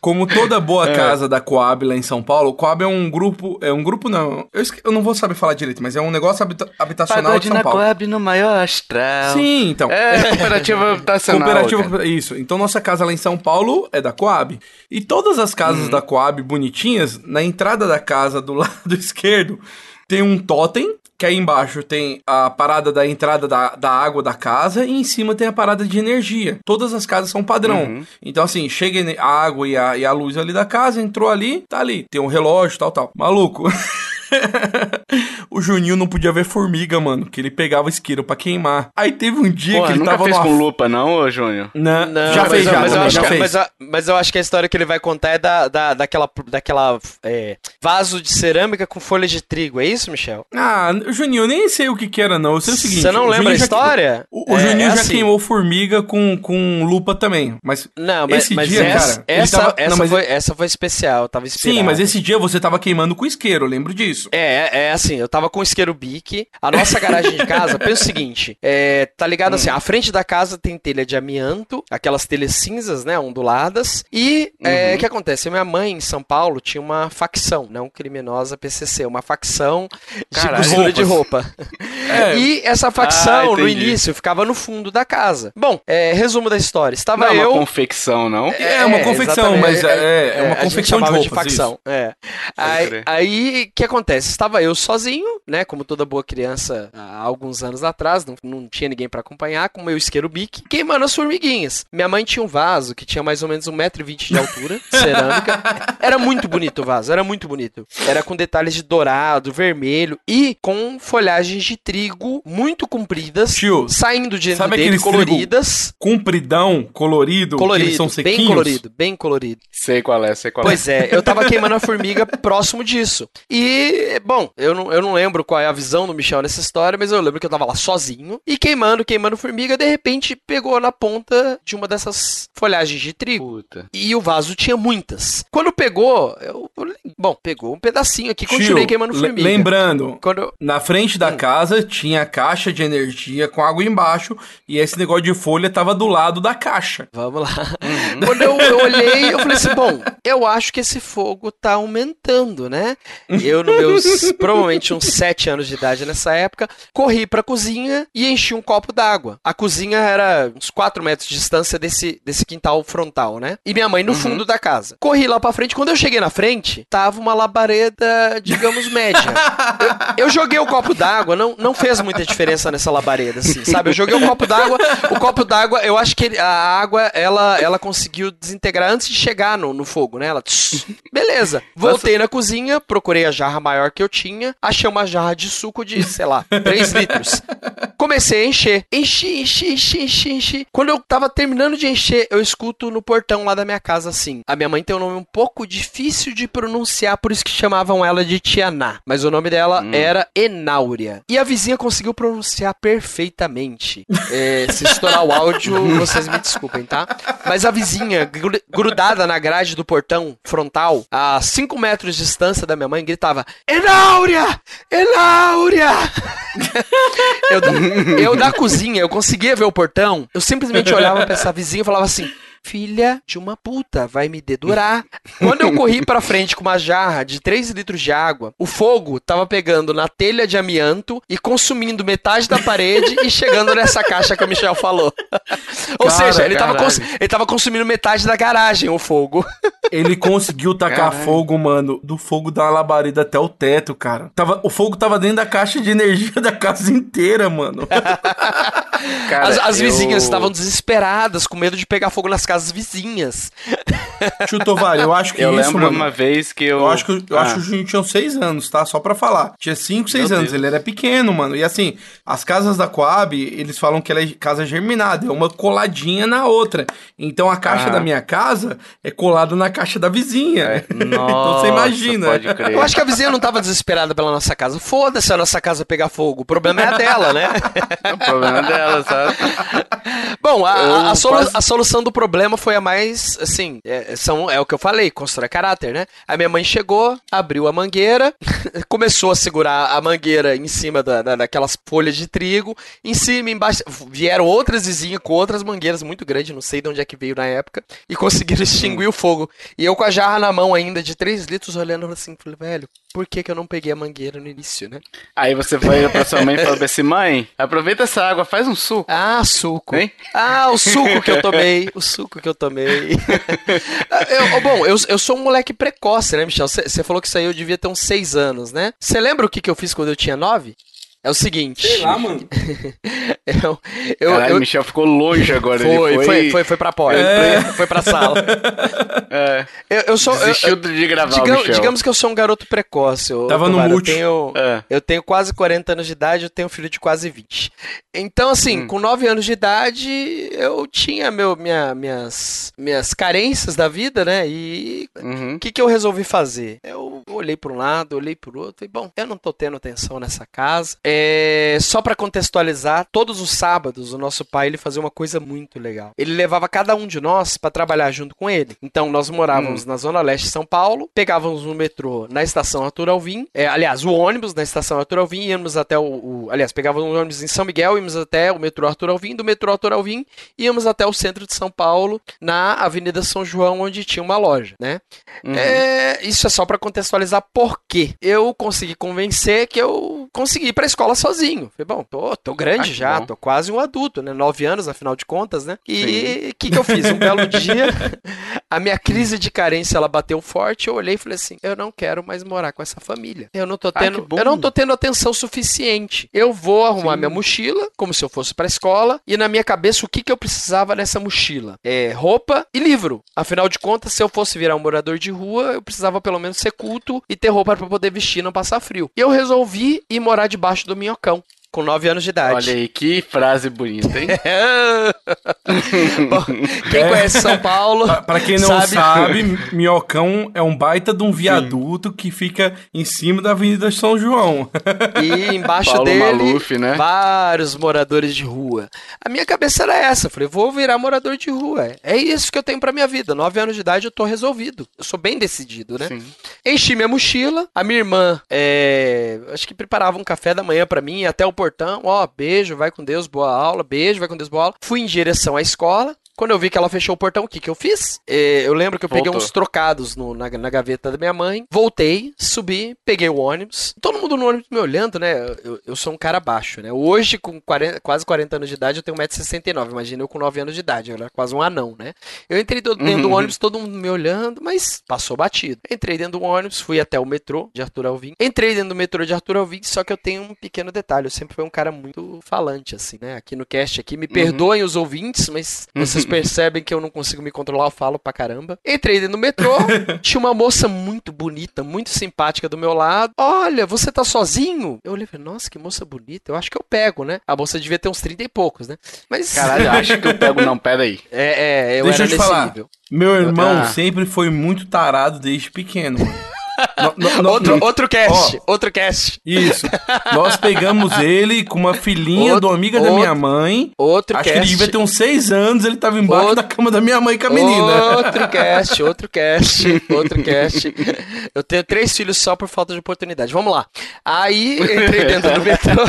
Como toda boa É. casa da Coab lá em São Paulo, Coab é um grupo. É um grupo, não. Eu, esque- eu não vou saber falar direito, mas é um negócio habita- habitacional de Pagode São na Paulo. Coab no maior astral. Sim, então. É, cooperativa habitacional. Cooperativa, cara. isso. Então nossa casa lá em São Paulo é da Coab. E todas as casas da Coab bonitinhas, na entrada da casa do lado esquerdo, tem um totem, que aí embaixo tem a parada da entrada da, da água da casa e em cima tem a parada de energia. Todas as casas são padrão. Então assim, chega a água e a, e a luz ali da casa, entrou ali, tá ali. Tem um relógio, tal, tal. Maluco. o Juninho não podia ver formiga, mano, que ele pegava isqueiro pra queimar. Aí teve um dia Porra, que ele nunca tava fez numa com lupa, não, ô Júnior? Não, Não, já mas fez, já, mas, eu já que, fez. mas, eu- mas eu acho que a história que ele vai contar é da, da, daquela, daquela é, vaso de cerâmica com folha de trigo. É isso, Michel? Ah, Juninho, eu nem sei o que que era, não. Eu sei o seguinte. Você não lembra a história? O, o É, Juninho é já assim. queimou formiga com, com lupa também. Mas. Não, mas, Esse mas dia, essa, cara, essa, tava- essa, não, mas- foi, essa foi especial, eu tava inspirado. Sim, mas esse dia você tava queimando com isqueiro, eu lembro disso. É, é, é assim, eu tava com isqueiro bique. A nossa garagem de casa, pensa o seguinte: é, tá ligado assim, a frente da casa tem telha de amianto, aquelas telhas cinzas, né, onduladas. E é, o que acontece? Minha mãe em São Paulo tinha uma facção, não criminosa PCC, uma facção de costura de roupa. É. E essa facção, Ah, no início, ficava no fundo da casa. Bom, é, resumo da história: estava Não é eu. uma confecção, não? É, uma confecção, exatamente. mas é, é uma a gente confecção de roupas. facção. É. Aí, aí, o que acontece? Estava eu sozinho, né? Como toda boa criança há alguns anos atrás, não, não tinha ninguém pra acompanhar, com o meu isqueiro bique, queimando as formiguinhas. Minha mãe tinha um vaso que tinha mais ou menos 1,20m de altura, cerâmica. Era muito bonito o vaso, era muito bonito. Era com detalhes de dourado, vermelho e com folhagens de trigo muito compridas, Tio, saindo de dentro sabe dele coloridas. Compridão, colorido, que Colorido, eles são sequinhos. bem colorido, bem colorido. Sei qual é, sei qual Pois é, eu tava queimando a formiga próximo disso. E, bom, eu não, eu não lembro qual é a visão do Michel nessa história, mas eu lembro que eu tava lá sozinho e queimando, queimando formiga, de repente pegou na ponta de uma dessas folhagens de é. trigo. Puta. E o vaso tinha muitas. Quando pegou, eu bom, pegou um pedacinho aqui, continuei Tio, queimando formiga. Lembrando, Quando eu, na frente Hum. da casa tinha a caixa de energia com água embaixo e esse negócio de folha tava do lado da caixa. Vamos lá. Quando eu, eu olhei, eu falei assim: bom, eu acho que esse fogo tá aumentando, né? Eu, nos meus provavelmente uns 7 anos de idade nessa época, corri pra cozinha e enchi um copo d'água. A cozinha era uns 4 metros de distância desse, desse quintal frontal, né? E minha mãe no fundo da casa. Corri lá pra frente. Quando eu cheguei na frente, tava uma labareda, digamos, média. Eu, eu joguei o copo d'água, não, não fez muita diferença nessa labareda, assim, sabe? Eu joguei o copo d'água, o copo d'água, eu acho que ele- a água, ela, ela conseguiu desintegrar antes de chegar no, no fogo, né? Ela, tss, beleza. Voltei na cozinha, procurei a jarra maior que eu tinha, achei uma jarra de suco de, sei lá, 3 litros. Comecei a encher. Enchi, enchi, enchi, enchi, enchi. Quando eu tava terminando de encher, eu escuto no portão lá da minha casa assim. A minha mãe tem um nome um pouco difícil de pronunciar, por isso que chamavam ela de Tianá. Mas o nome dela era Enáurea. E a vizinha conseguiu pronunciar perfeitamente. É, se estourar o áudio, vocês me desculpem, tá? Mas a vizinha, gru- grudada na grade do portão frontal, a 5 metros de distância da minha mãe, gritava: Enáurea! Enáurea! eu, da- eu da cozinha, eu conseguia ver o portão, eu simplesmente olhava pra essa vizinha e falava assim: filha de uma puta, vai me dedurar. Quando eu corri pra frente com uma jarra de 3 litros de água, o fogo tava pegando na telha de amianto e consumindo metade da parede e chegando nessa caixa que o Michel falou. Ou Cara, seja, ele tava, ele tava consumindo metade da garagem, o fogo. Ele conseguiu tacar Caralho. fogo, mano, do fogo da labareda até o teto, cara. Tava, o fogo tava dentro da caixa de energia da casa inteira, mano. Cara, as as eu- vizinhas estavam desesperadas, com medo de pegar fogo nas casas vizinhas. Tio Tovar, eu acho que Eu isso, lembro mano. uma vez que eu. Eu acho que, eu Ah, acho que o Juninho tinha uns 6 anos, tá? Só pra falar. Tinha 5, 6 Meu anos. Deus. Ele era pequeno, mano. E assim, as casas da Coab, eles falam que ela é casa germinada. É uma coladinha na outra. Então a caixa Ah. da minha casa é colada na caixa da vizinha. É, então você imagina. Pode crer. Eu acho que a vizinha não tava desesperada pela nossa casa. Foda-se a nossa casa pegar fogo. O problema é a dela, né? O problema dela, sabe? Bom, a, a- solu- a solução do problema foi a mais, assim, é, são, é o que eu falei, constrói caráter, né? A minha mãe chegou, abriu a mangueira, começou a segurar a mangueira em cima da, da- daquelas folhas de trigo, em cima, embaixo, vieram outras vizinhas com outras mangueiras muito grandes, não sei de onde é que veio na época, e conseguiram extinguir o fogo. E eu com a jarra na mão ainda, de 3 litros, olhando assim, falei, velho, por que que eu não peguei a mangueira no início, né? Aí você foi pra sua mãe e falou assim: mãe, aproveita essa água, faz um suco. Ah, suco. Hein? Ah, o suco que eu tomei. O suco que eu tomei. Eu- bom, eu, eu sou um moleque precoce, né, Michel? Você falou que isso aí eu devia ter uns seis anos, né? Você lembra o que, que eu fiz quando eu tinha nove? É o seguinte. Sei lá, mano. Eu, eu, Caralho, eu- o Michel ficou longe agora. ele foi, foi, foi, foi, foi pra porta. É. Foi, pra sala. É, Eu, eu sou. eu- desistiu de gravar o digamos, Michel. digamos que eu sou um garoto precoce. ô- Tava no mute. Eu tenho, É. eu tenho quase 40 anos de idade, eu tenho um filho de quase 20. Então, assim, Hum. com 9 anos de idade, eu tinha meu, minha, minhas, minhas carências da vida, né? E Uhum. o que, que eu resolvi fazer? Eu olhei para um lado, olhei para o outro, e bom, eu não tô tendo atenção nessa casa. É, só para contextualizar, todos os sábados o nosso pai ele fazia uma coisa muito legal. Ele levava cada um de nós para trabalhar junto com ele. Então nós morávamos na zona leste de São Paulo, pegávamos o metrô na estação Arthur Alvim, é, aliás, o ônibus na estação Arthur Alvim, íamos até o, o- aliás, pegávamos o ônibus em São Miguel, íamos até o metrô Arthur Alvim, do metrô Arthur Alvim, íamos até o centro de São Paulo, na Avenida São João, onde tinha uma loja, né? Uhum. É, isso é só pra contextualizar por quê. Eu consegui convencer que eu consegui ir pra escola sozinho. Falei, bom, tô, tô grande Ah, já, bom. tô quase um adulto, né? Nove anos, afinal de contas, né? E o que, que eu fiz? Um belo dia, a minha crise de carência ela bateu forte. Eu olhei e falei assim: eu não quero mais morar com essa família. Eu não tô Ah, tendo, bom. eu não tô tendo atenção suficiente. Eu vou arrumar Sim. minha mochila, como se eu fosse pra escola, e na minha cabeça o que, que eu precisava nessa mochila? É roupa e livro. Afinal de contas, se eu fosse virar um morador de rua, eu precisava pelo menos ser culto e ter roupa pra poder vestir e não passar frio. E eu resolvi ir morar debaixo do minhocão. Com 9 anos de idade. Olha aí, que frase bonita, hein? Bom, quem É. conhece São Paulo. Pra, pra quem não Sabe? sabe, Minhocão é um baita de um viaduto que fica em cima da Avenida São João. E embaixo Paulo dele, Maluf, né? vários moradores de rua. A minha cabeça era essa. Eu falei, vou virar morador de rua. É isso que eu tenho pra minha vida. Nove anos de idade eu tô resolvido. Eu sou bem decidido, né? Sim. Enchi minha mochila. A minha irmã, é, acho que preparava um café da manhã pra mim, até o portão. Ó, beijo, vai com Deus, boa aula. Beijo, vai com Deus, boa aula. Fui em direção à escola. Quando eu vi que ela fechou o portão, o que, que eu fiz? É, eu lembro que eu peguei Voltou. uns trocados no- na, na gaveta da minha mãe. Voltei, subi, peguei o ônibus. Todo mundo no ônibus me olhando, né? Eu, eu sou um cara baixo, né? Hoje, com 40 quase 40 anos de idade, eu tenho 1,69m. Imagina eu com 9 anos de idade. Eu era quase um anão, né? Eu entrei do- dentro do Uhum. ônibus, todo mundo me olhando, mas passou batido. Entrei dentro do ônibus, fui até o metrô de Arthur Alvim. Entrei dentro do metrô de Arthur Alvim, só que eu tenho um pequeno detalhe. Eu sempre fui um cara muito falante, assim, né? Aqui no cast aqui, me perdoem os ouvintes, mas vocês percebem que eu não consigo me controlar, eu falo pra caramba. Entrei dentro do metrô, tinha uma moça muito bonita, muito simpática do meu lado. Olha, você tá sozinho? Eu olhei e falei, nossa, que moça bonita. Eu acho que eu pego, né? A moça devia ter uns 30 e poucos, né? Mas. Caralho, acho que eu pego. Não, pera aí. É, é, eu Deixa era eu te nesse falar. nível. Meu irmão Ah. sempre foi muito tarado desde pequeno. mano. No, no, outro, outro cast, ó, outro cast. Isso. Nós pegamos ele com uma filhinha outro, do amiga outro, da minha mãe. Outro Acho cast. que ele devia ter uns seis anos, ele tava embaixo outro, da cama da minha mãe com a menina. Outro cast, outro cast, outro cast. Eu tenho três filhos só por falta de oportunidade. Vamos lá. Aí entrei dentro do metrô.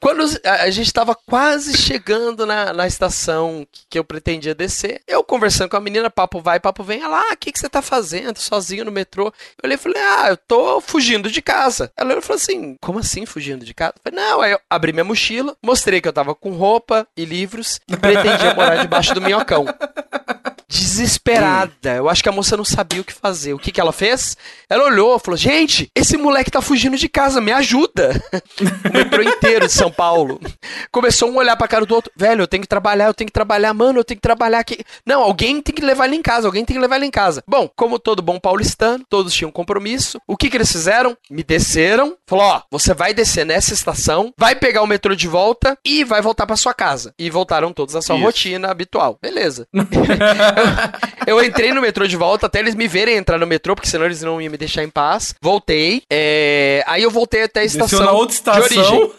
Quando a gente tava quase chegando na, na estação que eu pretendia descer, eu conversando com a menina, papo vai, papo vem. Ela, ah, o que, que você tá fazendo sozinho no metrô? Eu olhei e falei, ah, eu tô fugindo de casa. Ela falou assim, como assim fugindo de casa? Eu falei, não, aí eu abri minha mochila, mostrei que eu tava com roupa e livros e pretendia morar debaixo do minhocão desesperada. Eu acho que a moça não sabia o que fazer. O que, que ela fez? Ela olhou e falou: Gente, esse moleque tá fugindo de casa, me ajuda. o metrô inteiro de São Paulo. Começou um olhar pra cara do outro: Velho, eu tenho que trabalhar, eu tenho que trabalhar, mano, eu tenho que trabalhar aqui. Não, alguém tem que levar ele em casa, alguém tem que levar ele em casa. Bom, como todo bom paulistano, todos tinham compromisso. O que, que eles fizeram? Me desceram, falou: Ó, você vai descer nessa estação, vai pegar o metrô de volta e vai voltar para sua casa. E voltaram todos à sua Isso. rotina habitual. Beleza. eu, entrei no metrô de volta até eles me verem entrar no metrô, porque senão eles não iam me deixar em paz. Voltei. É... Aí eu voltei até a estação. Desceu na outra estação. De origem.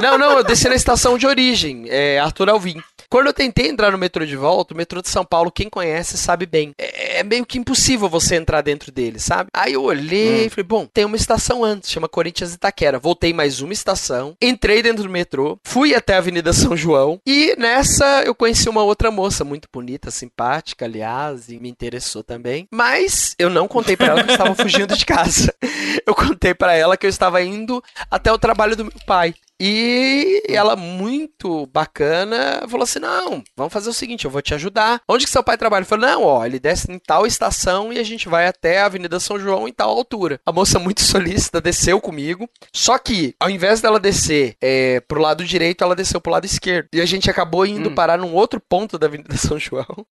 Não, não, eu desci na estação de origem, é, Arthur Alvim. Quando eu tentei entrar no metrô de volta, o metrô de São Paulo, quem conhece sabe bem. É, é meio que impossível você entrar dentro dele, sabe? Aí eu olhei e hum. falei, bom, tem uma estação antes, chama Corinthians Itaquera. Voltei mais uma estação, entrei dentro do metrô, fui até a Avenida São João e nessa eu conheci uma outra moça muito bonita, simpática, aliás, e me interessou também. Mas eu não contei para ela que eu estava fugindo de casa. Eu contei para ela que eu estava indo até o trabalho do meu pai. E ela, muito bacana, falou assim: não, vamos fazer o seguinte, eu vou te ajudar. Onde que seu pai trabalha? Eu falei, não, ó, ele desce em tal estação e a gente vai até a Avenida São João em tal altura. A moça, muito solícita, desceu comigo. Só que, ao invés dela descer é, pro lado direito, ela desceu pro lado esquerdo. E a gente acabou indo hum. parar num outro ponto da Avenida São João.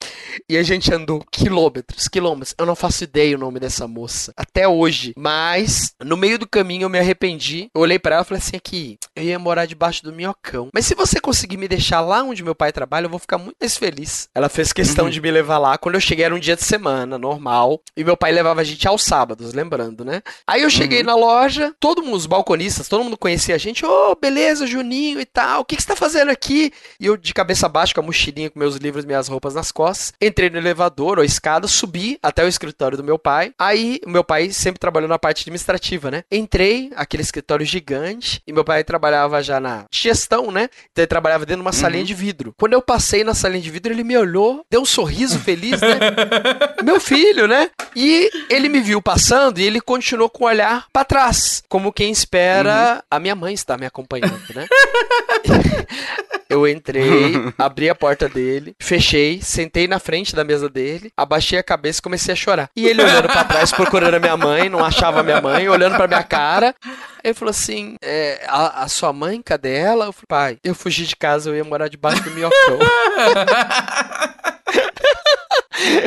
E a gente andou quilômetros, quilômetros. Eu não faço ideia o nome dessa moça. Até hoje. Mas, no meio do caminho, eu me arrependi. Eu olhei para ela e falei assim: aqui, eu ia morar debaixo do minhocão. Mas se você conseguir me deixar lá onde meu pai trabalha, eu vou ficar muito mais feliz. Ela fez questão uhum. de me levar lá. Quando eu cheguei era um dia de semana, normal. E meu pai levava a gente aos sábados, lembrando, né? Aí eu cheguei uhum. na loja, todo mundo, os balconistas, todo mundo conhecia a gente. Ô, oh, beleza, Juninho e tal. O que, que você tá fazendo aqui? E eu, de cabeça baixa, com a mochilinha, com meus livros, minhas roupas nas costas, entrei no elevador ou escada, subi até o escritório do meu pai. Aí, meu pai sempre trabalhou na parte administrativa, né? Entrei, aquele escritório gigante, e meu pai trabalhava já na gestão, né? Então ele trabalhava dentro de uma salinha uhum. de vidro. Quando eu passei na salinha de vidro, ele me olhou, deu um sorriso feliz, né? Meu filho, né? E ele me viu passando e ele continuou com o olhar para trás, como quem espera uhum. a minha mãe estar me acompanhando, né? Eu entrei, abri a porta dele, fechei, sentei na frente da mesa dele, abaixei a cabeça e comecei a chorar. E ele olhando para trás, procurando a minha mãe, não achava a minha mãe, olhando pra minha cara. Ele falou assim: é, a, a, sua mãe, cadê ela? Eu falei, pai, eu fugi de casa, eu ia morar debaixo do minhocão.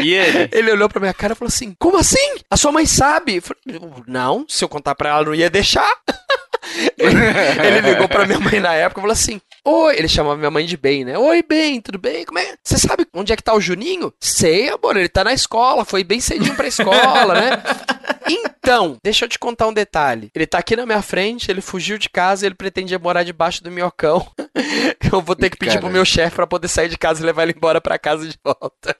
E ele? Ele olhou pra minha cara e falou assim: Como assim? A sua mãe sabe? Falei, não, se eu contar pra ela, não ia deixar. ele ligou pra minha mãe na época e falou assim: Oi, ele chamava minha mãe de bem, né? Oi, bem, tudo bem? Como é? Você sabe onde é que tá o Juninho? Sei, amor, ele tá na escola, foi bem cedinho pra escola, né? Então, deixa eu te contar um detalhe. Ele tá aqui na minha frente, ele fugiu de casa e ele pretendia morar debaixo do minhocão. Eu vou ter que pedir Caramba. pro meu chefe para poder sair de casa e levar ele embora para casa de volta.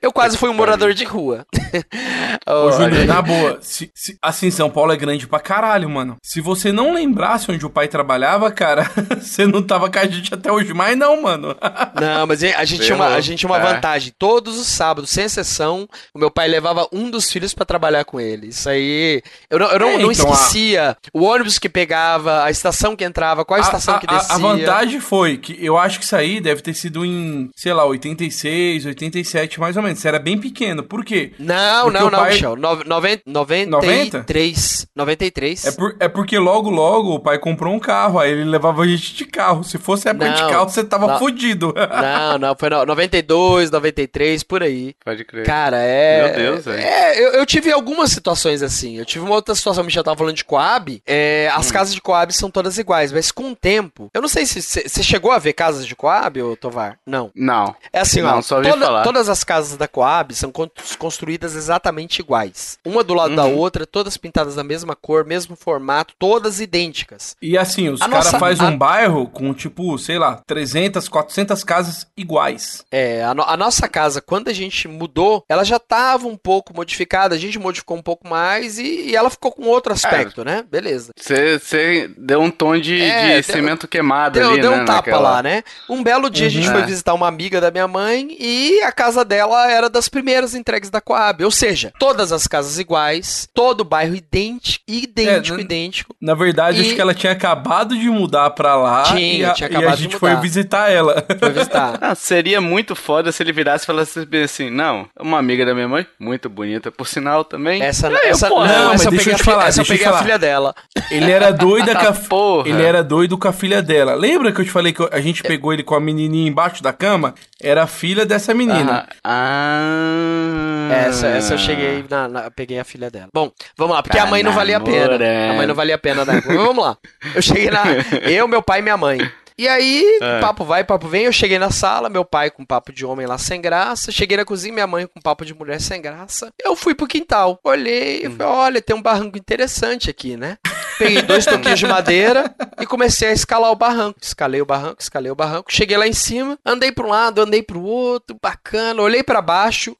Eu quase fui um morador de rua. Ô, Júnior, na boa, se, se, assim, São Paulo é grande pra caralho, mano. Se você não lembrasse onde o pai trabalhava, cara, você não tava com a gente até hoje mais, não, mano. Não, mas a gente, tinha uma, a gente tinha uma é. vantagem. Todos os sábados, sem exceção, o meu pai levava um dos filhos para trabalhar com ele. Isso aí. Eu não, eu não, é, não então, esquecia a... o ônibus que pegava, a estação que entrava, qual a estação a, que descia. A vantagem foi que eu acho que isso aí deve ter sido em, sei lá, 86, 87, mais ou menos. Você era bem pequeno. Por quê? Não, Porque não, não, pai... Michel. No, 90, 93. 93. É, por, é porque logo, logo o pai comprou um carro, aí ele levava a gente de carro. Se fosse época não, de carro, você tava não, fudido. Não, não, foi no, 92, 93, por aí. Pode crer. Cara, é. Meu Deus, velho. É, eu, eu, tive algumas situações assim. Eu tive uma outra situação, o Michel tava falando de Coab. É, as hum. casas de Coab são todas iguais, mas com o tempo, eu não sei se você chegou a ver casas de Coab, ô Tovar? Não. Não. É assim, Não, ó. só ouvi toda- falar. todas as casas da Coab são con- construídas exatamente iguais. Uma do lado da Uhum. outra, todas pintadas da mesma cor, mesmo formato, todas idênticas. E assim, os A caras nossa- fazem a- um bairro com, tipo, sei lá, 300, 400 casas iguais. É, a, no- a nossa casa, quando a gente mudou, ela já estava um pouco modificada, a gente modificou um pouco mais e, e ela ficou com outro aspecto, né? Beleza. Você deu um tom de, É, de deu- cimento queimado Deu, ali, deu né? um tapa naquela- lá, né? Um belo dia a gente Uhum. foi É. visitar uma amiga da minha mãe e a casa dela era das primeiras entregues da Coab. Ou seja, todas as casas iguais, todo o bairro idêntico, idêntico, É, idêntico. Na verdade, E- acho que ela tinha acabado de mudar pra lá Tinha, e a, tinha e a acabado de gente foi visitar ela. Foi visitar. Ah, seria muito foda se ele virasse e falasse assim, não, uma amiga da minha mãe, muito bonita, por sinal também. Essa, Aí, essa, porra, não, mas essa eu deixa peguei, eu a, te falar, essa eu deixa eu te peguei a falar. filha dela. Ele era doido com a, Porra. ele era doido com a filha dela. Lembra que eu te falei que a gente pegou ele com a menininha embaixo da cama? Era a filha dessa menina. Ah. Essa, essa eu cheguei na, na- peguei a filha dela. Bom, vamos lá, porque a mãe não valia a pena. A mãe não valia a pena na época. Mas vamos lá. Eu cheguei na. Eu, meu pai e minha mãe. E aí, É. papo vai, papo vem. Eu cheguei na sala, meu pai com papo de homem lá sem graça. Cheguei na cozinha, minha mãe com papo de mulher sem graça. Eu fui pro quintal, olhei e falei: olha, tem um barranco interessante aqui, né? Peguei dois toquinhos de madeira e comecei a escalar o barranco. Escalei o barranco, escalei o barranco. Cheguei lá em cima, andei pra um lado, andei pro outro, bacana. Olhei pra baixo.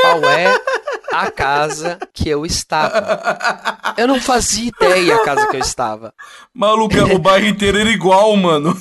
Qual é a casa que eu estava? Eu não fazia ideia a casa que eu estava. Maluco, o bairro inteiro era igual, mano.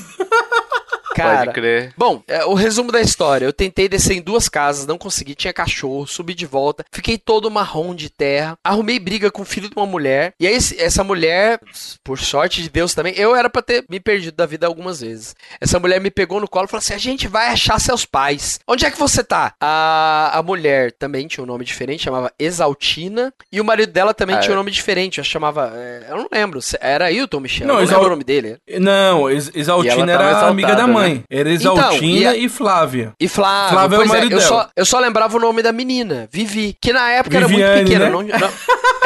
Cara, Pode crer. Bom, é, o resumo da história. Eu tentei descer em duas casas, não consegui, tinha cachorro, subi de volta, fiquei todo marrom de terra, arrumei briga com o filho de uma mulher, e aí essa mulher, por sorte de Deus também, eu era pra ter me perdido da vida algumas vezes. Essa mulher me pegou no colo e falou assim: a gente vai achar seus pais. Onde é que você tá? A, a mulher também tinha um nome diferente, chamava Exaltina, e o marido dela também Ah, tinha um é. nome diferente, eu chamava. é, eu não lembro, era Ailton Michel, Não, não, Exal- o nome dele. Não, Ex- Exaltina era exaltada, amiga da mãe. né? Era Então, Exaltina e e, a- Flávia. E Flávio, Flávio é o pois é, marido eu dela. só, eu só lembrava o nome da menina, Vivi, que na época era Viviane, muito pequena. né? Não, não-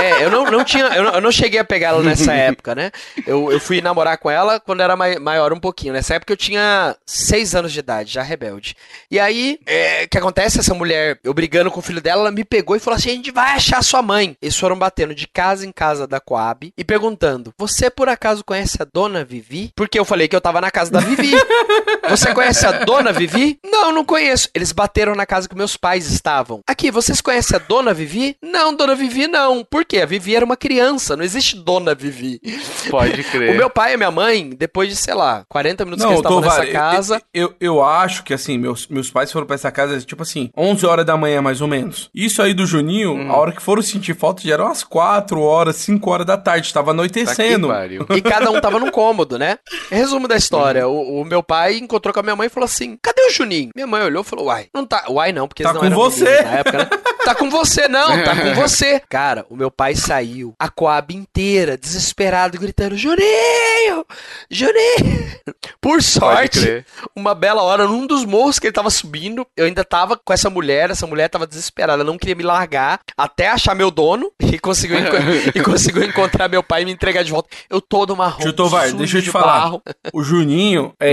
é, eu não, não tinha, eu não, eu não cheguei a pegar ela nessa época, né? Eu, eu fui namorar com ela quando era mai- maior um pouquinho. Nessa época eu tinha seis anos de idade, já rebelde. E aí, é, o que acontece? Essa mulher, eu brigando com o filho dela, ela me pegou e falou assim: a gente vai achar sua mãe. Eles foram batendo de casa em casa da Coab e perguntando: Você por acaso conhece a dona Vivi? Porque eu falei que eu tava na casa da Vivi. Você conhece a dona Vivi? Não, não conheço. Eles bateram na casa que meus pais estavam. Aqui, vocês conhecem a dona Vivi? Não, dona Vivi não. Por quê? A Vivi era uma criança, não existe dona Vivi. Pode crer. O meu pai e minha mãe, depois de, sei lá, 40 minutos que Não, eles estavam nessa casa. eu, eu, eu acho que assim, meus, meus pais foram pra essa casa, tipo assim, 11 horas da manhã mais ou menos. Isso aí do Juninho, Hum. a hora que foram sentir falta já eram umas 4 horas, 5 horas da tarde, tava Tá que anoitecendo. pariu. E cada um tava num cômodo, né? Resumo da história: o, o meu pai encontrou com a minha mãe e falou assim: Cadê o Juninho? Minha mãe olhou e falou: Uai, não tá. Uai, não, porque Tá não com você. na época, né? Tá com você, não, tá com você. Cara, o meu pai saiu, a Coab inteira, desesperado, gritando: Juninho! Juninho! Por sorte, uma bela hora, num dos morros que ele tava subindo, eu ainda tava com essa mulher, essa mulher tava desesperada, não queria me largar, até achar meu dono, e conseguiu, e conseguiu encontrar meu pai e me entregar de volta. Eu todo marrom, Tio Tovar, sujo deixa eu te de falar. barro. O Juninho, é,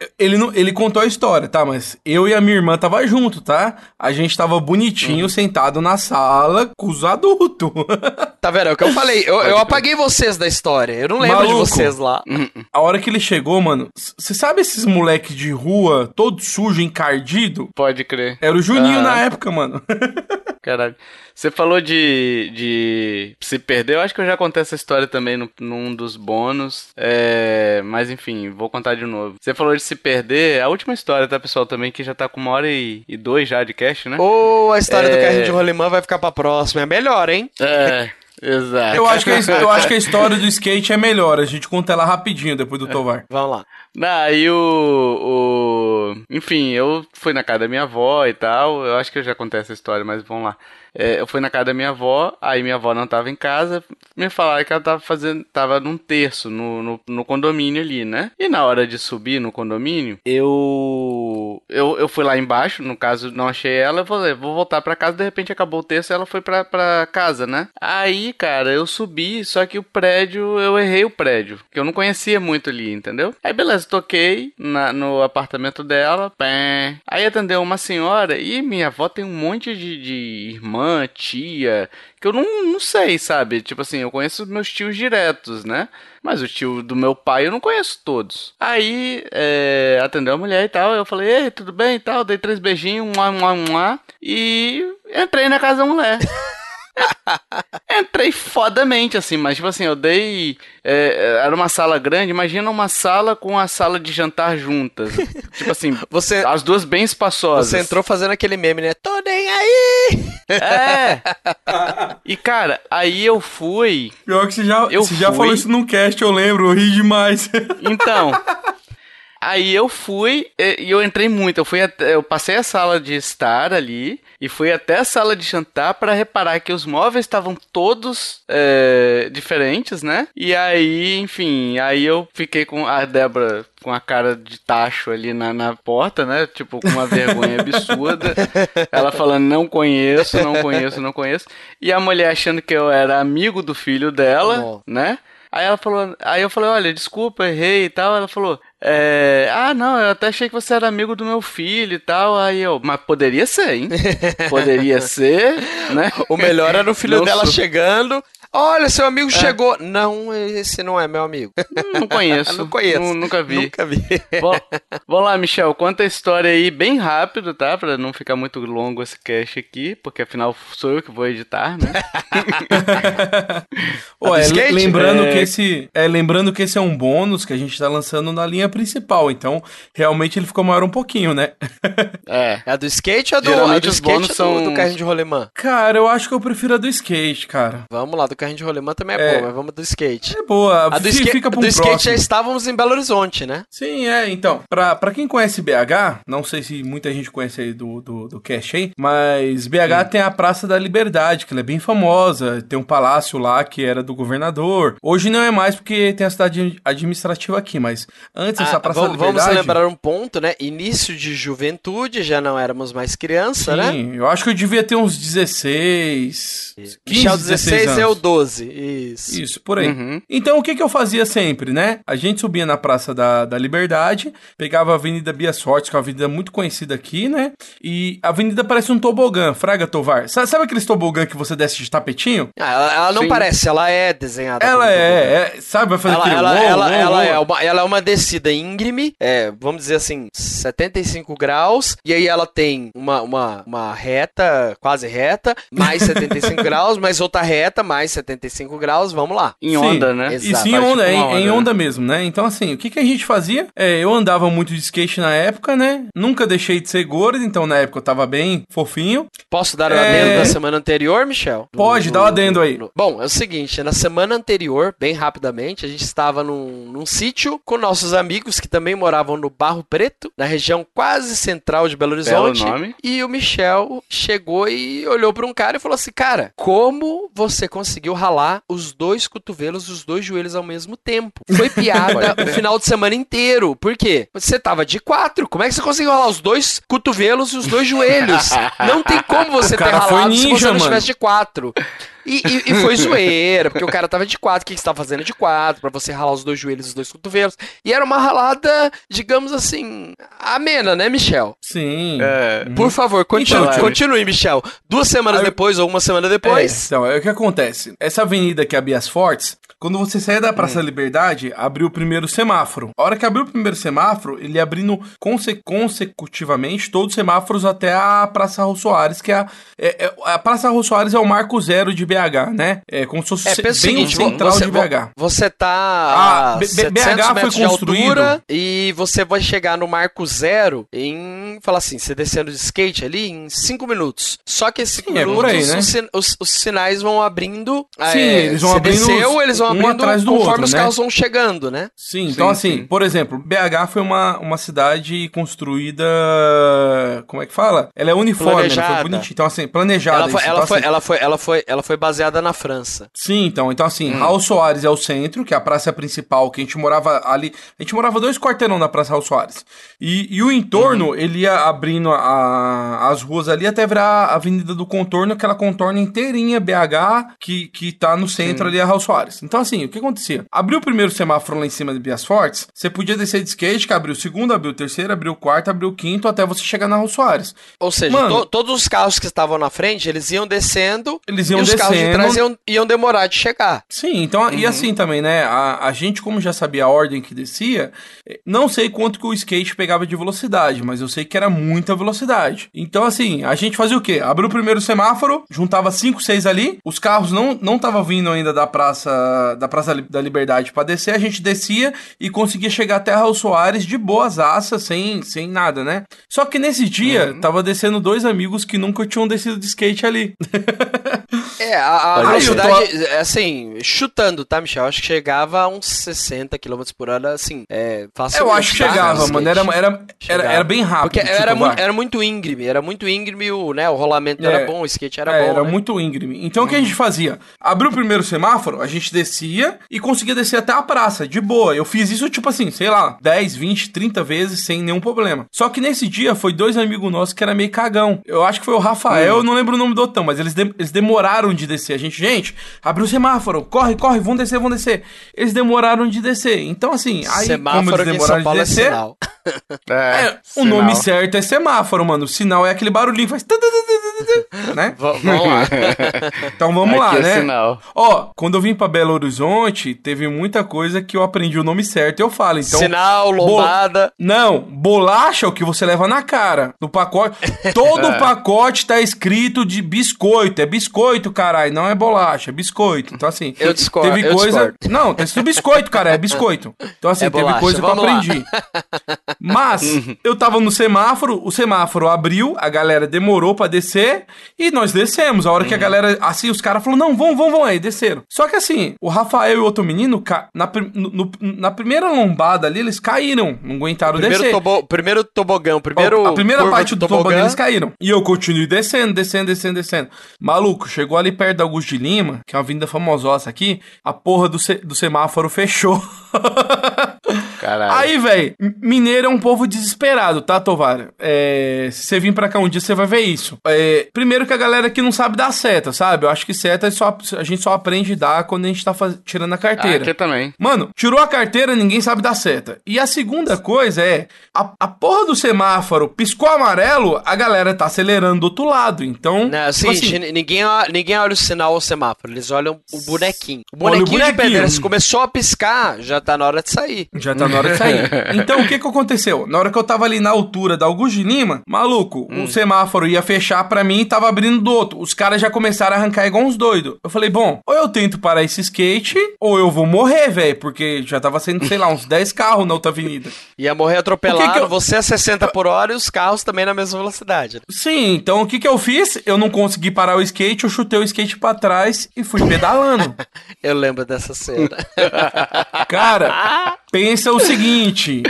é, ele, não, ele contou a história, tá? Mas eu e a minha irmã tava junto, tá? A gente tava bonitinho, sentado na sala com os adultos. Tá vendo? É o que eu falei. Eu, eu apaguei vocês da história. Eu não lembro de Maluco. vocês lá. a hora que ele chegou, mano, você sabe esses moleques de rua, todo sujo, encardido? Pode crer. Era o Juninho Aham. na época, mano. Caralho. Você falou de, de se perder. Eu acho que eu já contei essa história também no, num dos bônus. É, mas enfim, vou contar de novo. Você falou de se perder. A última história, tá, pessoal? Também que já tá com uma hora e, e dois já de cast, né? Ou a história do É. carrinho de rolimã vai ficar pra próxima. É melhor, hein? É, exato. Eu acho, que a, eu acho que a história do skate é melhor. A gente conta ela rapidinho depois do Tovar. Vamos lá. Aí o, o. Enfim, eu fui na casa da minha avó e tal. Eu acho que eu já contei essa história, mas vamos lá. É, eu fui na casa da minha avó, aí minha avó não tava em casa. Me falaram que ela tava fazendo. tava num terço no, no, no condomínio ali, né? E na hora de subir no condomínio, eu. eu, eu fui lá embaixo, no caso não achei ela, eu falei, vou voltar pra casa, de repente acabou o texto e ela foi pra, pra casa, né? Aí, cara, eu subi, só que o prédio, eu errei o prédio, que eu não conhecia muito ali, entendeu? Aí beleza, toquei na, no apartamento dela, pé. Aí atendeu uma senhora e minha avó tem um monte de, de irmã, tia, que eu não, não sei, sabe? Tipo assim, eu conheço meus tios diretos, né? Mas o tio do meu pai eu não conheço todos. Aí, é, atendeu a mulher e tal. Eu falei, ei, tudo bem e tal. Dei três beijinhos, um, um, um, e entrei na casa da mulher. Entrei fodamente, assim, mas tipo assim, eu dei. É, era uma sala grande, imagina uma sala com a sala de jantar juntas. tipo assim, você, as duas bem espaçosas. Você entrou fazendo aquele meme, né? Tô nem aí! É! e cara, aí eu fui. Pior que você já, eu você fui... já falou isso num cast, eu lembro, eu ri demais. então. Aí eu fui e eu entrei muito. Eu fui até, eu passei a sala de estar ali e fui até a sala de jantar para reparar que os móveis estavam todos é, diferentes, né? E aí, enfim, aí eu fiquei com a Débora com a cara de tacho ali na, na porta, né? Tipo, com uma vergonha absurda. Ela falando, não conheço, não conheço, não conheço. E a mulher achando que eu era amigo do filho dela, oh. né? Aí ela falou, aí eu falei, olha, desculpa, errei e tal. Ela falou, é, ah, não, eu até achei que você era amigo do meu filho e tal. Aí eu, mas poderia ser, hein? Poderia ser, né? O melhor era o filho não dela sou... chegando. Olha, seu amigo é. chegou. Não, esse não é meu amigo. Não conheço. não conheço. nunca vi. Nunca vi. Bom, vamos lá, Michel. Conta a história aí bem rápido, tá? Pra não ficar muito longo esse cast aqui, porque afinal sou eu que vou editar, né? Ué, lembrando, é... que esse, é, lembrando que esse é um bônus que a gente tá lançando na linha principal. Então, realmente ele ficou maior um pouquinho, né? é. É a do skate ou a do, Geralmente a do os bônus são do, do carrinho de rolemã? Cara, eu acho que eu prefiro a do skate, cara. Vamos lá, do carrinho de rolemã também é, é, boa, mas vamos do skate. É boa. A do, fica, fica do skate já estávamos em Belo Horizonte, né? Sim, é. Então, pra, pra quem conhece BH, não sei se muita gente conhece aí do, do, do Cash aí, mas BH hum. tem a Praça da Liberdade, que ela é bem famosa. Tem um palácio lá que era do governador. Hoje não é mais porque tem a cidade administrativa aqui, mas antes ah, essa Praça vamos, da Liberdade... Vamos lembrar um ponto, né? Início de juventude, já não éramos mais criança, Sim, né? Sim, eu acho que eu devia ter uns 16... 15, Michel 16 anos. é o 12. Isso. Isso, por aí. Uhum. Então, o que, que eu fazia sempre, né? A gente subia na Praça da, da Liberdade, pegava a Avenida Bias Fortes, que é uma avenida muito conhecida aqui, né? E a avenida parece um tobogã, Fraga Tovar. Sabe, sabe aqueles tobogã que você desce de tapetinho? Ah, ela, ela não Sim. parece, ela é desenhada. Ela é, é, sabe? Vai fazer ela, aquele ela, ela, ela, É uma, ela é uma descida íngreme, é, vamos dizer assim, 75 graus, e aí ela tem uma, uma, uma reta, quase reta, mais 75 graus, mais outra reta, mais 75 graus, vamos lá. Em onda, Sim. né? Exato. Isso em onda, tipo onda, em, onda né? mesmo, né? Então, assim, o que, que a gente fazia? É, eu andava muito de skate na época, né? Nunca deixei de ser gordo, então na época eu tava bem fofinho. Posso dar o é... adendo da semana anterior, Michel? Pode, no, dá o adendo aí. No... Bom, é o seguinte, na semana anterior, bem rapidamente, a gente estava num, num sítio com nossos amigos que também moravam no Barro Preto, na região quase central de Belo Horizonte. Belo nome. E o Michel chegou e olhou para um cara e falou assim: Cara, como você conseguiu ralar os dois cotovelos e os dois joelhos ao mesmo tempo. Foi piada o final de semana inteiro. Por quê? Você tava de quatro. Como é que você conseguiu ralar os dois cotovelos e os dois joelhos? Não tem como você ter ralado ninja, se você não estivesse de quatro. E, e, e, foi zoeira, porque o cara tava de quatro. O que, que você tava fazendo de quatro? Pra você ralar os dois joelhos e os dois cotovelos. E era uma ralada, digamos assim, amena, né, Michel? Sim. É. Por favor, continue, então, continue, Michel. Duas semanas depois ou uma semana depois. É, então, é o que acontece. Essa avenida que é a Bias Fortes, quando você sair da Praça hum. da Liberdade, abriu o primeiro semáforo. A hora que abriu o primeiro semáforo, ele abrindo conse consecutivamente todos os semáforos até a Praça Raul Soares, que é a, é, é, a Praça Raul Soares é o marco zero de BH, né? É como se fosse é, bem seguinte, central você, de BH. Você tá a BH foi construído e você vai chegar no marco zero em, fala assim, você descendo de skate ali em 5 minutos. Só que esses 5 minutos, é aí, né? os, os, os, sinais vão abrindo. Sim, é, eles vão abrindo. Desceu, eles vão um abrindo atrás do conforme outro, os né? carros vão chegando, né? Sim, então sim, assim, sim. por exemplo, BH foi uma, uma cidade construída. Como é que fala? Ela é uniforme, ela foi bonitinha. Então, assim, planejada. Ela foi, isso, ela, então, foi, assim, ela, foi, ela, foi, ela foi baseada na França. Sim, então, então assim, hum. Raul Soares é o centro, que é a praça principal, que a gente morava ali. A gente morava dois quarteirão na Praça Raul Soares. E, e o entorno, uhum. ele ia abrindo a, as ruas ali até virar a Avenida do Contorno, aquela contorno inteirinha BH, que, que tá no centro Sim. ali a Raul Soares. Então, assim, o que acontecia? Abriu o primeiro semáforo lá em cima de Bias Fortes, você podia descer de skate, que abriu o segundo, abriu o terceiro, abriu o quarto, abriu o quinto, até você chegar na Raul Soares. Ou seja, Mano, to, todos os carros que estavam na frente, eles iam descendo. Eles iam e descendo. Carros de trás iam, iam demorar de chegar. Sim, então, uhum. e assim também, né? A, a gente, como já sabia a ordem que descia, não sei quanto que o skate pegava de velocidade, mas eu sei que era muita velocidade. Então, assim, a gente fazia o quê? Abriu o primeiro semáforo, juntava 5, 6 ali, os carros não não estavam vindo ainda da Praça da Praça da Liberdade para descer, a gente descia e conseguia chegar até Raul Soares de boas assas, sem, sem nada, né? Só que nesse dia, uhum. tava descendo dois amigos que nunca tinham descido de skate ali. É, a, a velocidade, tô... assim, chutando, tá, Michel? Acho que chegava a uns 60 km por hora, assim, é, fácil. Eu acho que chegava, mano, era, era, era, era, bem rápido. Porque tipo, era, muito, era muito íngreme, era muito íngreme, o, né, o rolamento é, era bom, o skate era é, bom, Era né? muito íngreme. Então, o que a gente fazia? Abriu o primeiro semáforo, a gente descia e conseguia descer até a praça, de boa. Eu fiz isso, tipo assim, sei lá, 10, 20, 30 vezes sem nenhum problema. Só que nesse dia, foi dois amigos nossos que era meio cagão. Eu acho que foi o Rafael, hum. eu não lembro o nome do Otão, mas eles, de, eles demoraram de descer. A gente, gente, abriu o semáforo, corre, corre, vão descer, vão descer. Eles demoraram de descer. Então, assim, aí, semáforo como eles demoraram de é descer. É, é o nome certo é semáforo, mano. O sinal é aquele barulhinho que faz. Né? vamos lá. então vamos Aqui lá, é né? Sinal. Ó, quando eu vim pra Belo Horizonte, teve muita coisa que eu aprendi o nome certo e eu falo. Então, sinal, lombada. Bo... Não, bolacha é o que você leva na cara. No pacote. Todo o pacote tá escrito de biscoito. É biscoito, caralho. Não é bolacha, é biscoito. Então, assim. Eu discordo. Teve coisa. Discordo. Não, tá escrito biscoito, cara. É biscoito. Então, assim, é teve bolacha. coisa que Vamos eu aprendi. Lá. Mas, uhum. eu tava no semáforo, o semáforo abriu, a galera demorou para descer e nós descemos. A hora que a uhum. galera, assim, os caras falaram: não, vão, vão, vão, aí, desceram. Só que assim, o Rafael e o outro menino, na, no, na primeira lombada ali, eles caíram, não aguentaram primeiro descer. Tobo, primeiro tobogão, primeiro. A primeira parte do tobogão, eles caíram. E eu continuei descendo, descendo, descendo, descendo. Maluco, chegou ali perto da Augusto de Lima, que é uma vinda famososa aqui, a porra do, se, do semáforo fechou. Caralho. Aí, velho, mineiro é um povo desesperado, tá, Tovar? É, se você vir pra cá um dia, você vai ver isso. É, primeiro que a galera aqui não sabe dar seta, sabe? Eu acho que seta é só, a gente só aprende a dar quando a gente tá faz, tirando a carteira. Ah, aqui também. Mano, tirou a carteira, ninguém sabe dar seta. E a segunda coisa é, a, a porra do semáforo piscou amarelo, a galera tá acelerando do outro lado. Então, não, tipo assim, ninguém, ninguém olha o sinal ao semáforo, eles olham o bonequinho. O bonequinho, o bonequinho. de pedra, se começou a piscar, já tá na hora de sair. Já tá na hora de sair. Então, o que que aconteceu? Na hora que eu tava ali na altura da Augusto de Lima, maluco, hum. um semáforo ia fechar para mim e tava abrindo do outro. Os caras já começaram a arrancar igual uns doidos. Eu falei, bom, ou eu tento parar esse skate, ou eu vou morrer, velho, porque já tava sendo, sei lá, uns 10 carros na outra avenida. Ia morrer atropelado, que que eu... você a 60 por hora e os carros também na mesma velocidade. Sim, então o que que eu fiz? Eu não consegui parar o skate, eu chutei o skate para trás e fui pedalando. eu lembro dessa cena. Cara, pensa o seguinte.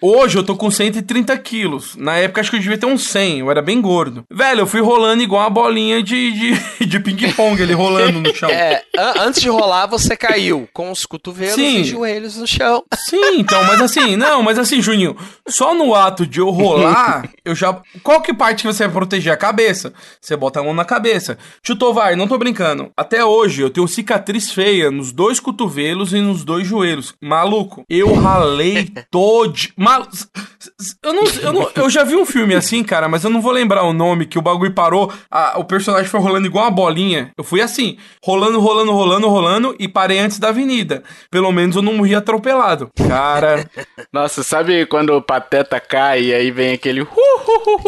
Hoje eu tô com 130 quilos. Na época acho que eu devia ter uns 100, eu era bem gordo. Velho, eu fui rolando igual uma bolinha de, de, de ping-pong, ele rolando no chão. É, antes de rolar você caiu com os cotovelos Sim. e joelhos no chão. Sim, então, mas assim, não, mas assim, Juninho, só no ato de eu rolar, eu já. Qual que parte que você vai proteger? A cabeça. Você bota a mão na cabeça. Chutou, vai, não tô brincando. Até hoje eu tenho cicatriz feia nos dois cotovelos e nos dois joelhos. Maluco, eu ralei todo. Mal... Eu, não, eu, não, eu já vi um filme assim, cara, mas eu não vou lembrar o nome, que o bagulho parou, a, o personagem foi rolando igual uma bolinha. Eu fui assim, rolando, rolando, rolando, rolando, e parei antes da avenida. Pelo menos eu não morri atropelado. Cara. Nossa, sabe quando o pateta cai e aí vem aquele.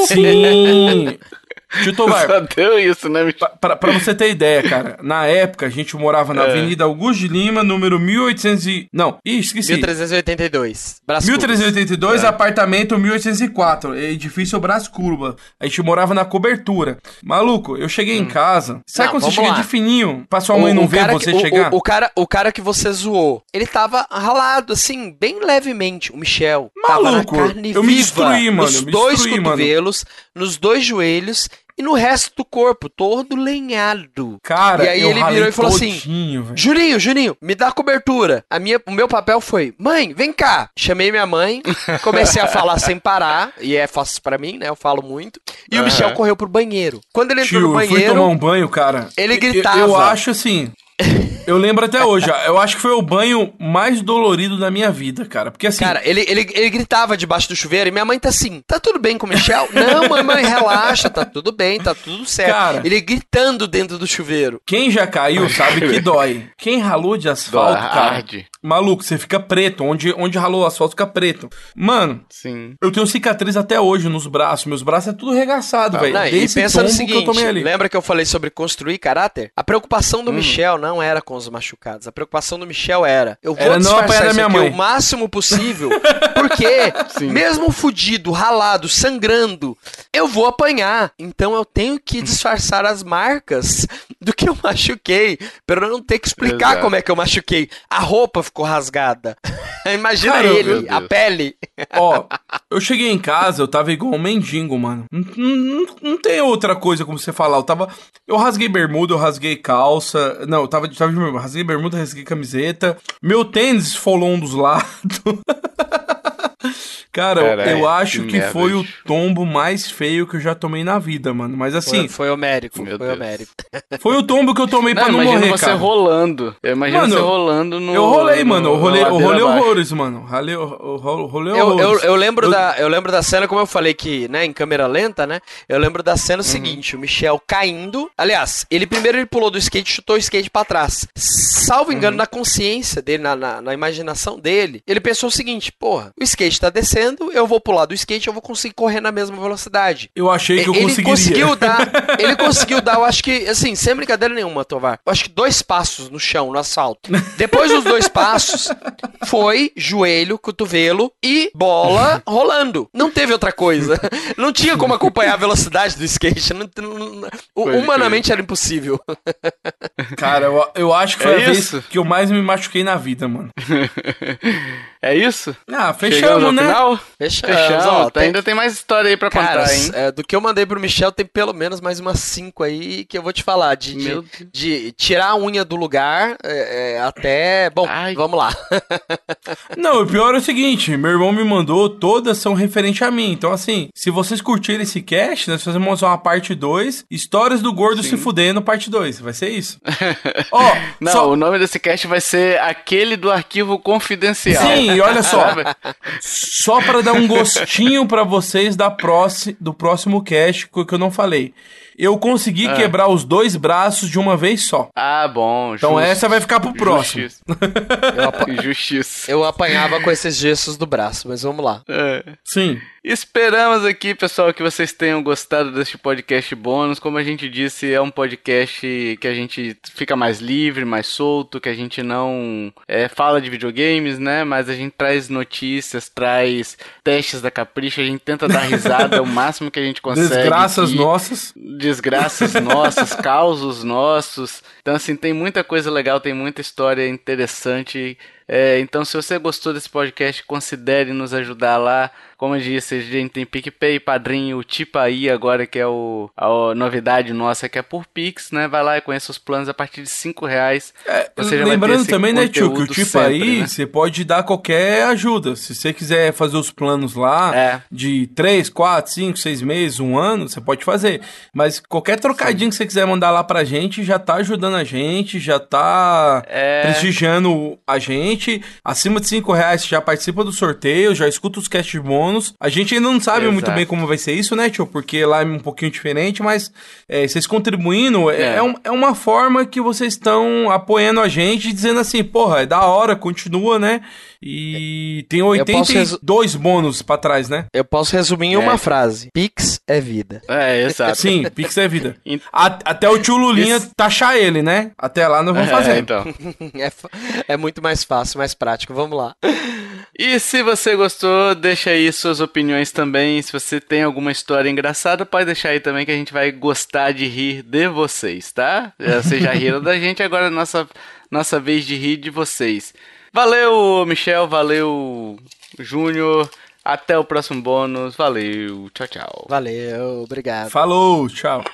Sim! Titovar. Só deu isso, né, pra, pra, você ter ideia, cara, na época a gente morava na é. Avenida Augusto de Lima, número 1800 e... Não, ih, esqueci. 1382. Brás 1382, é. apartamento 1804, edifício Brás Curva. A gente morava na cobertura. Maluco, eu cheguei hum. em casa, sabe não, quando você chega lá. de fininho, pra sua mãe o, não ver você que, chegar? O, o, cara, o cara que você zoou, ele tava ralado, assim, bem levemente, o Michel. Maluco, eu me destruí, mano. Nos dois destruí, cotovelos, mano. nos dois joelhos e no resto do corpo, todo lenhado. Cara, E aí eu ele virou e falou assim, velho. Juninho, Juninho, me dá cobertura. A minha, o meu papel foi, mãe, vem cá. Chamei minha mãe, comecei a falar sem parar, e é fácil pra mim, né? Eu falo muito. E o Aham. Michel correu pro banheiro. Quando ele entrou Tio, no eu fui banheiro, tomar um banho, cara. Ele eu- gritava. Eu, acho assim. Eu lembro até hoje, eu acho que foi o banho mais dolorido da minha vida, cara. Porque assim. Cara, ele, ele, ele gritava debaixo do chuveiro e minha mãe tá assim: tá tudo bem com o Michel? Não, mamãe, relaxa, tá tudo bem, tá tudo certo. Cara. ele gritando dentro do chuveiro. Quem já caiu sabe que dói. Quem ralou de asfalto, Dó, cara. arde. Maluco, você fica preto. Onde, onde ralou o asfalto fica preto. Mano, Sim. eu tenho cicatriz até hoje nos braços. Meus braços é tudo regaçado, velho. Não, e pensa no seguinte: que lembra que eu falei sobre construir caráter? A preocupação do Hum. Michel não era com os machucados. A preocupação do Michel era: eu vou Era disfarçar isso minha mãe. o máximo possível, porque mesmo fudido, ralado, sangrando, eu vou apanhar. Então eu tenho que disfarçar as marcas do que eu machuquei, para eu não ter que explicar Exato. como é que eu machuquei. A roupa ficou rasgada. Imagina Cara, eu- ele, a pele. Ó, eu cheguei em casa, eu tava igual um mendigo, mano. Não, não, não tem outra coisa como você falar. Eu tava. Eu rasguei bermuda, eu rasguei calça. Não, eu tava, tava de eu rasguei bermuda, rasguei camiseta. Meu tênis esfolou um dos lados. Cara, Caralho, eu acho que que, merda, foi o tombo mais feio que eu já tomei na vida, mano. Mas assim, foi, foi homérico, Meu foi Deus. homérico. foi o tombo que eu tomei Não, pra não morrer, você cara. rolando. Eu imagino Mano, você rolando no. Eu rolei, no- mano. Eu rolei, eu rolei horrores, mano. Rolei, eu, eu, rolei Eu, eu, horrores. eu lembro Eu- da, eu lembro da cena, como eu falei que, né, em câmera lenta, né? Eu lembro da Uhum. cena seguinte, o Michel caindo. Aliás, ele primeiro ele pulou do skate e chutou o skate pra trás. Salvo Uhum. engano, na consciência dele, na, na, na imaginação dele, ele pensou o seguinte: porra, o skate tá descendo, eu vou pular do skate, eu vou conseguir correr na mesma velocidade. Eu achei que eu ele conseguiria. conseguiu dar, ele conseguiu dar, eu acho que, assim, sem brincadeira nenhuma, Tovar. Eu acho que dois passos no chão, no asfalto. Depois dos dois passos, foi joelho, cotovelo e bola rolando. Não teve outra coisa. Não tinha como acompanhar a velocidade do skate. Não- não- humanamente era impossível. Cara, eu, eu acho que foi É a isso? vez que eu mais me machuquei na vida, mano. É isso? Ah, fechamos, né? final? Fechamos. Fechamos. ó, tem- Ainda tem mais história aí pra Cara, contar, hein? é, do que eu mandei pro Michel, tem pelo menos mais umas cinco aí que eu vou te falar. De, de- Meu de tirar a unha do lugar é, é, até. Bom, Ai. vamos lá. Não, o pior é o seguinte, meu irmão me mandou, todas são referentes a mim. Então, assim, se vocês curtirem esse cast, nós fazemos uma parte 2, Histórias do Gordo se fudendo, parte 2. Vai ser isso. Ó, Não, só... o nome desse cast vai ser aquele do arquivo confidencial. Sim, e olha só, só para dar um gostinho pra vocês da próxima, do próximo cast que eu não falei. Eu consegui Ah. quebrar os dois braços de uma vez só. Ah, bom. Então justo. essa vai ficar pro próximo. Justiça. Eu, apa- Justiça. eu apanhava com esses gestos do braço, mas vamos lá. É. Sim. Esperamos aqui, pessoal, que vocês tenham gostado deste podcast bônus. Como a gente disse, é um podcast que a gente fica mais livre, mais solto, que a gente não é, fala de videogames, né? Mas a gente traz notícias, traz testes da Capricha, a gente tenta dar risada o máximo que a gente consegue. Desgraças aqui. nossas. desgraças nossas, causos nossos. Então, assim, tem muita coisa legal, tem muita história interessante. É, então, se você gostou desse podcast, considere nos ajudar lá. Como eu disse, a gente tem PicPay, Padrinho, o Tipaí agora, que é o, a novidade nossa, que é por Pix, né? Vai lá e conheça os planos a partir de 5 reais. Você já vai ter Lembrando também, né, tio, que o conteúdo tipo sempre, aí, né? você pode dar qualquer ajuda. Se você quiser fazer os planos lá É. de 3, 4, 5, 6 meses, um ano, você pode fazer. Mas qualquer trocadinho que você quiser mandar lá pra gente, já tá ajudando a gente, já tá É. prestigiando a gente. Acima de 5 reais você já participa do sorteio, já escuta os cast bônus. A gente ainda não sabe Exato. muito bem como vai ser isso, né, tio? Porque lá é um pouquinho diferente, mas é, vocês contribuindo é, É. é um- é uma forma que vocês estão apoiando a gente, dizendo assim, porra, é da hora, continua, né? E tem posso 82 bônus pra trás, né? Eu posso resumir em É. uma frase: Pix é vida. É, exato. Sim, Pix é vida. A- até o tio Lulinha Esse- taxar ele, né? Até lá nós vamos É, fazer. então. É, é muito mais fácil, mais prático. Vamos lá. E se você gostou, deixa aí suas opiniões também. Se você tem alguma história engraçada, pode deixar aí também que a gente vai gostar de rir de vocês, tá? Vocês já riram da gente, agora é nossa, nossa vez de rir de vocês. Valeu, Michel, valeu, Júnior. Até o próximo bônus. Valeu. Tchau, tchau. Valeu, obrigado. Falou, tchau.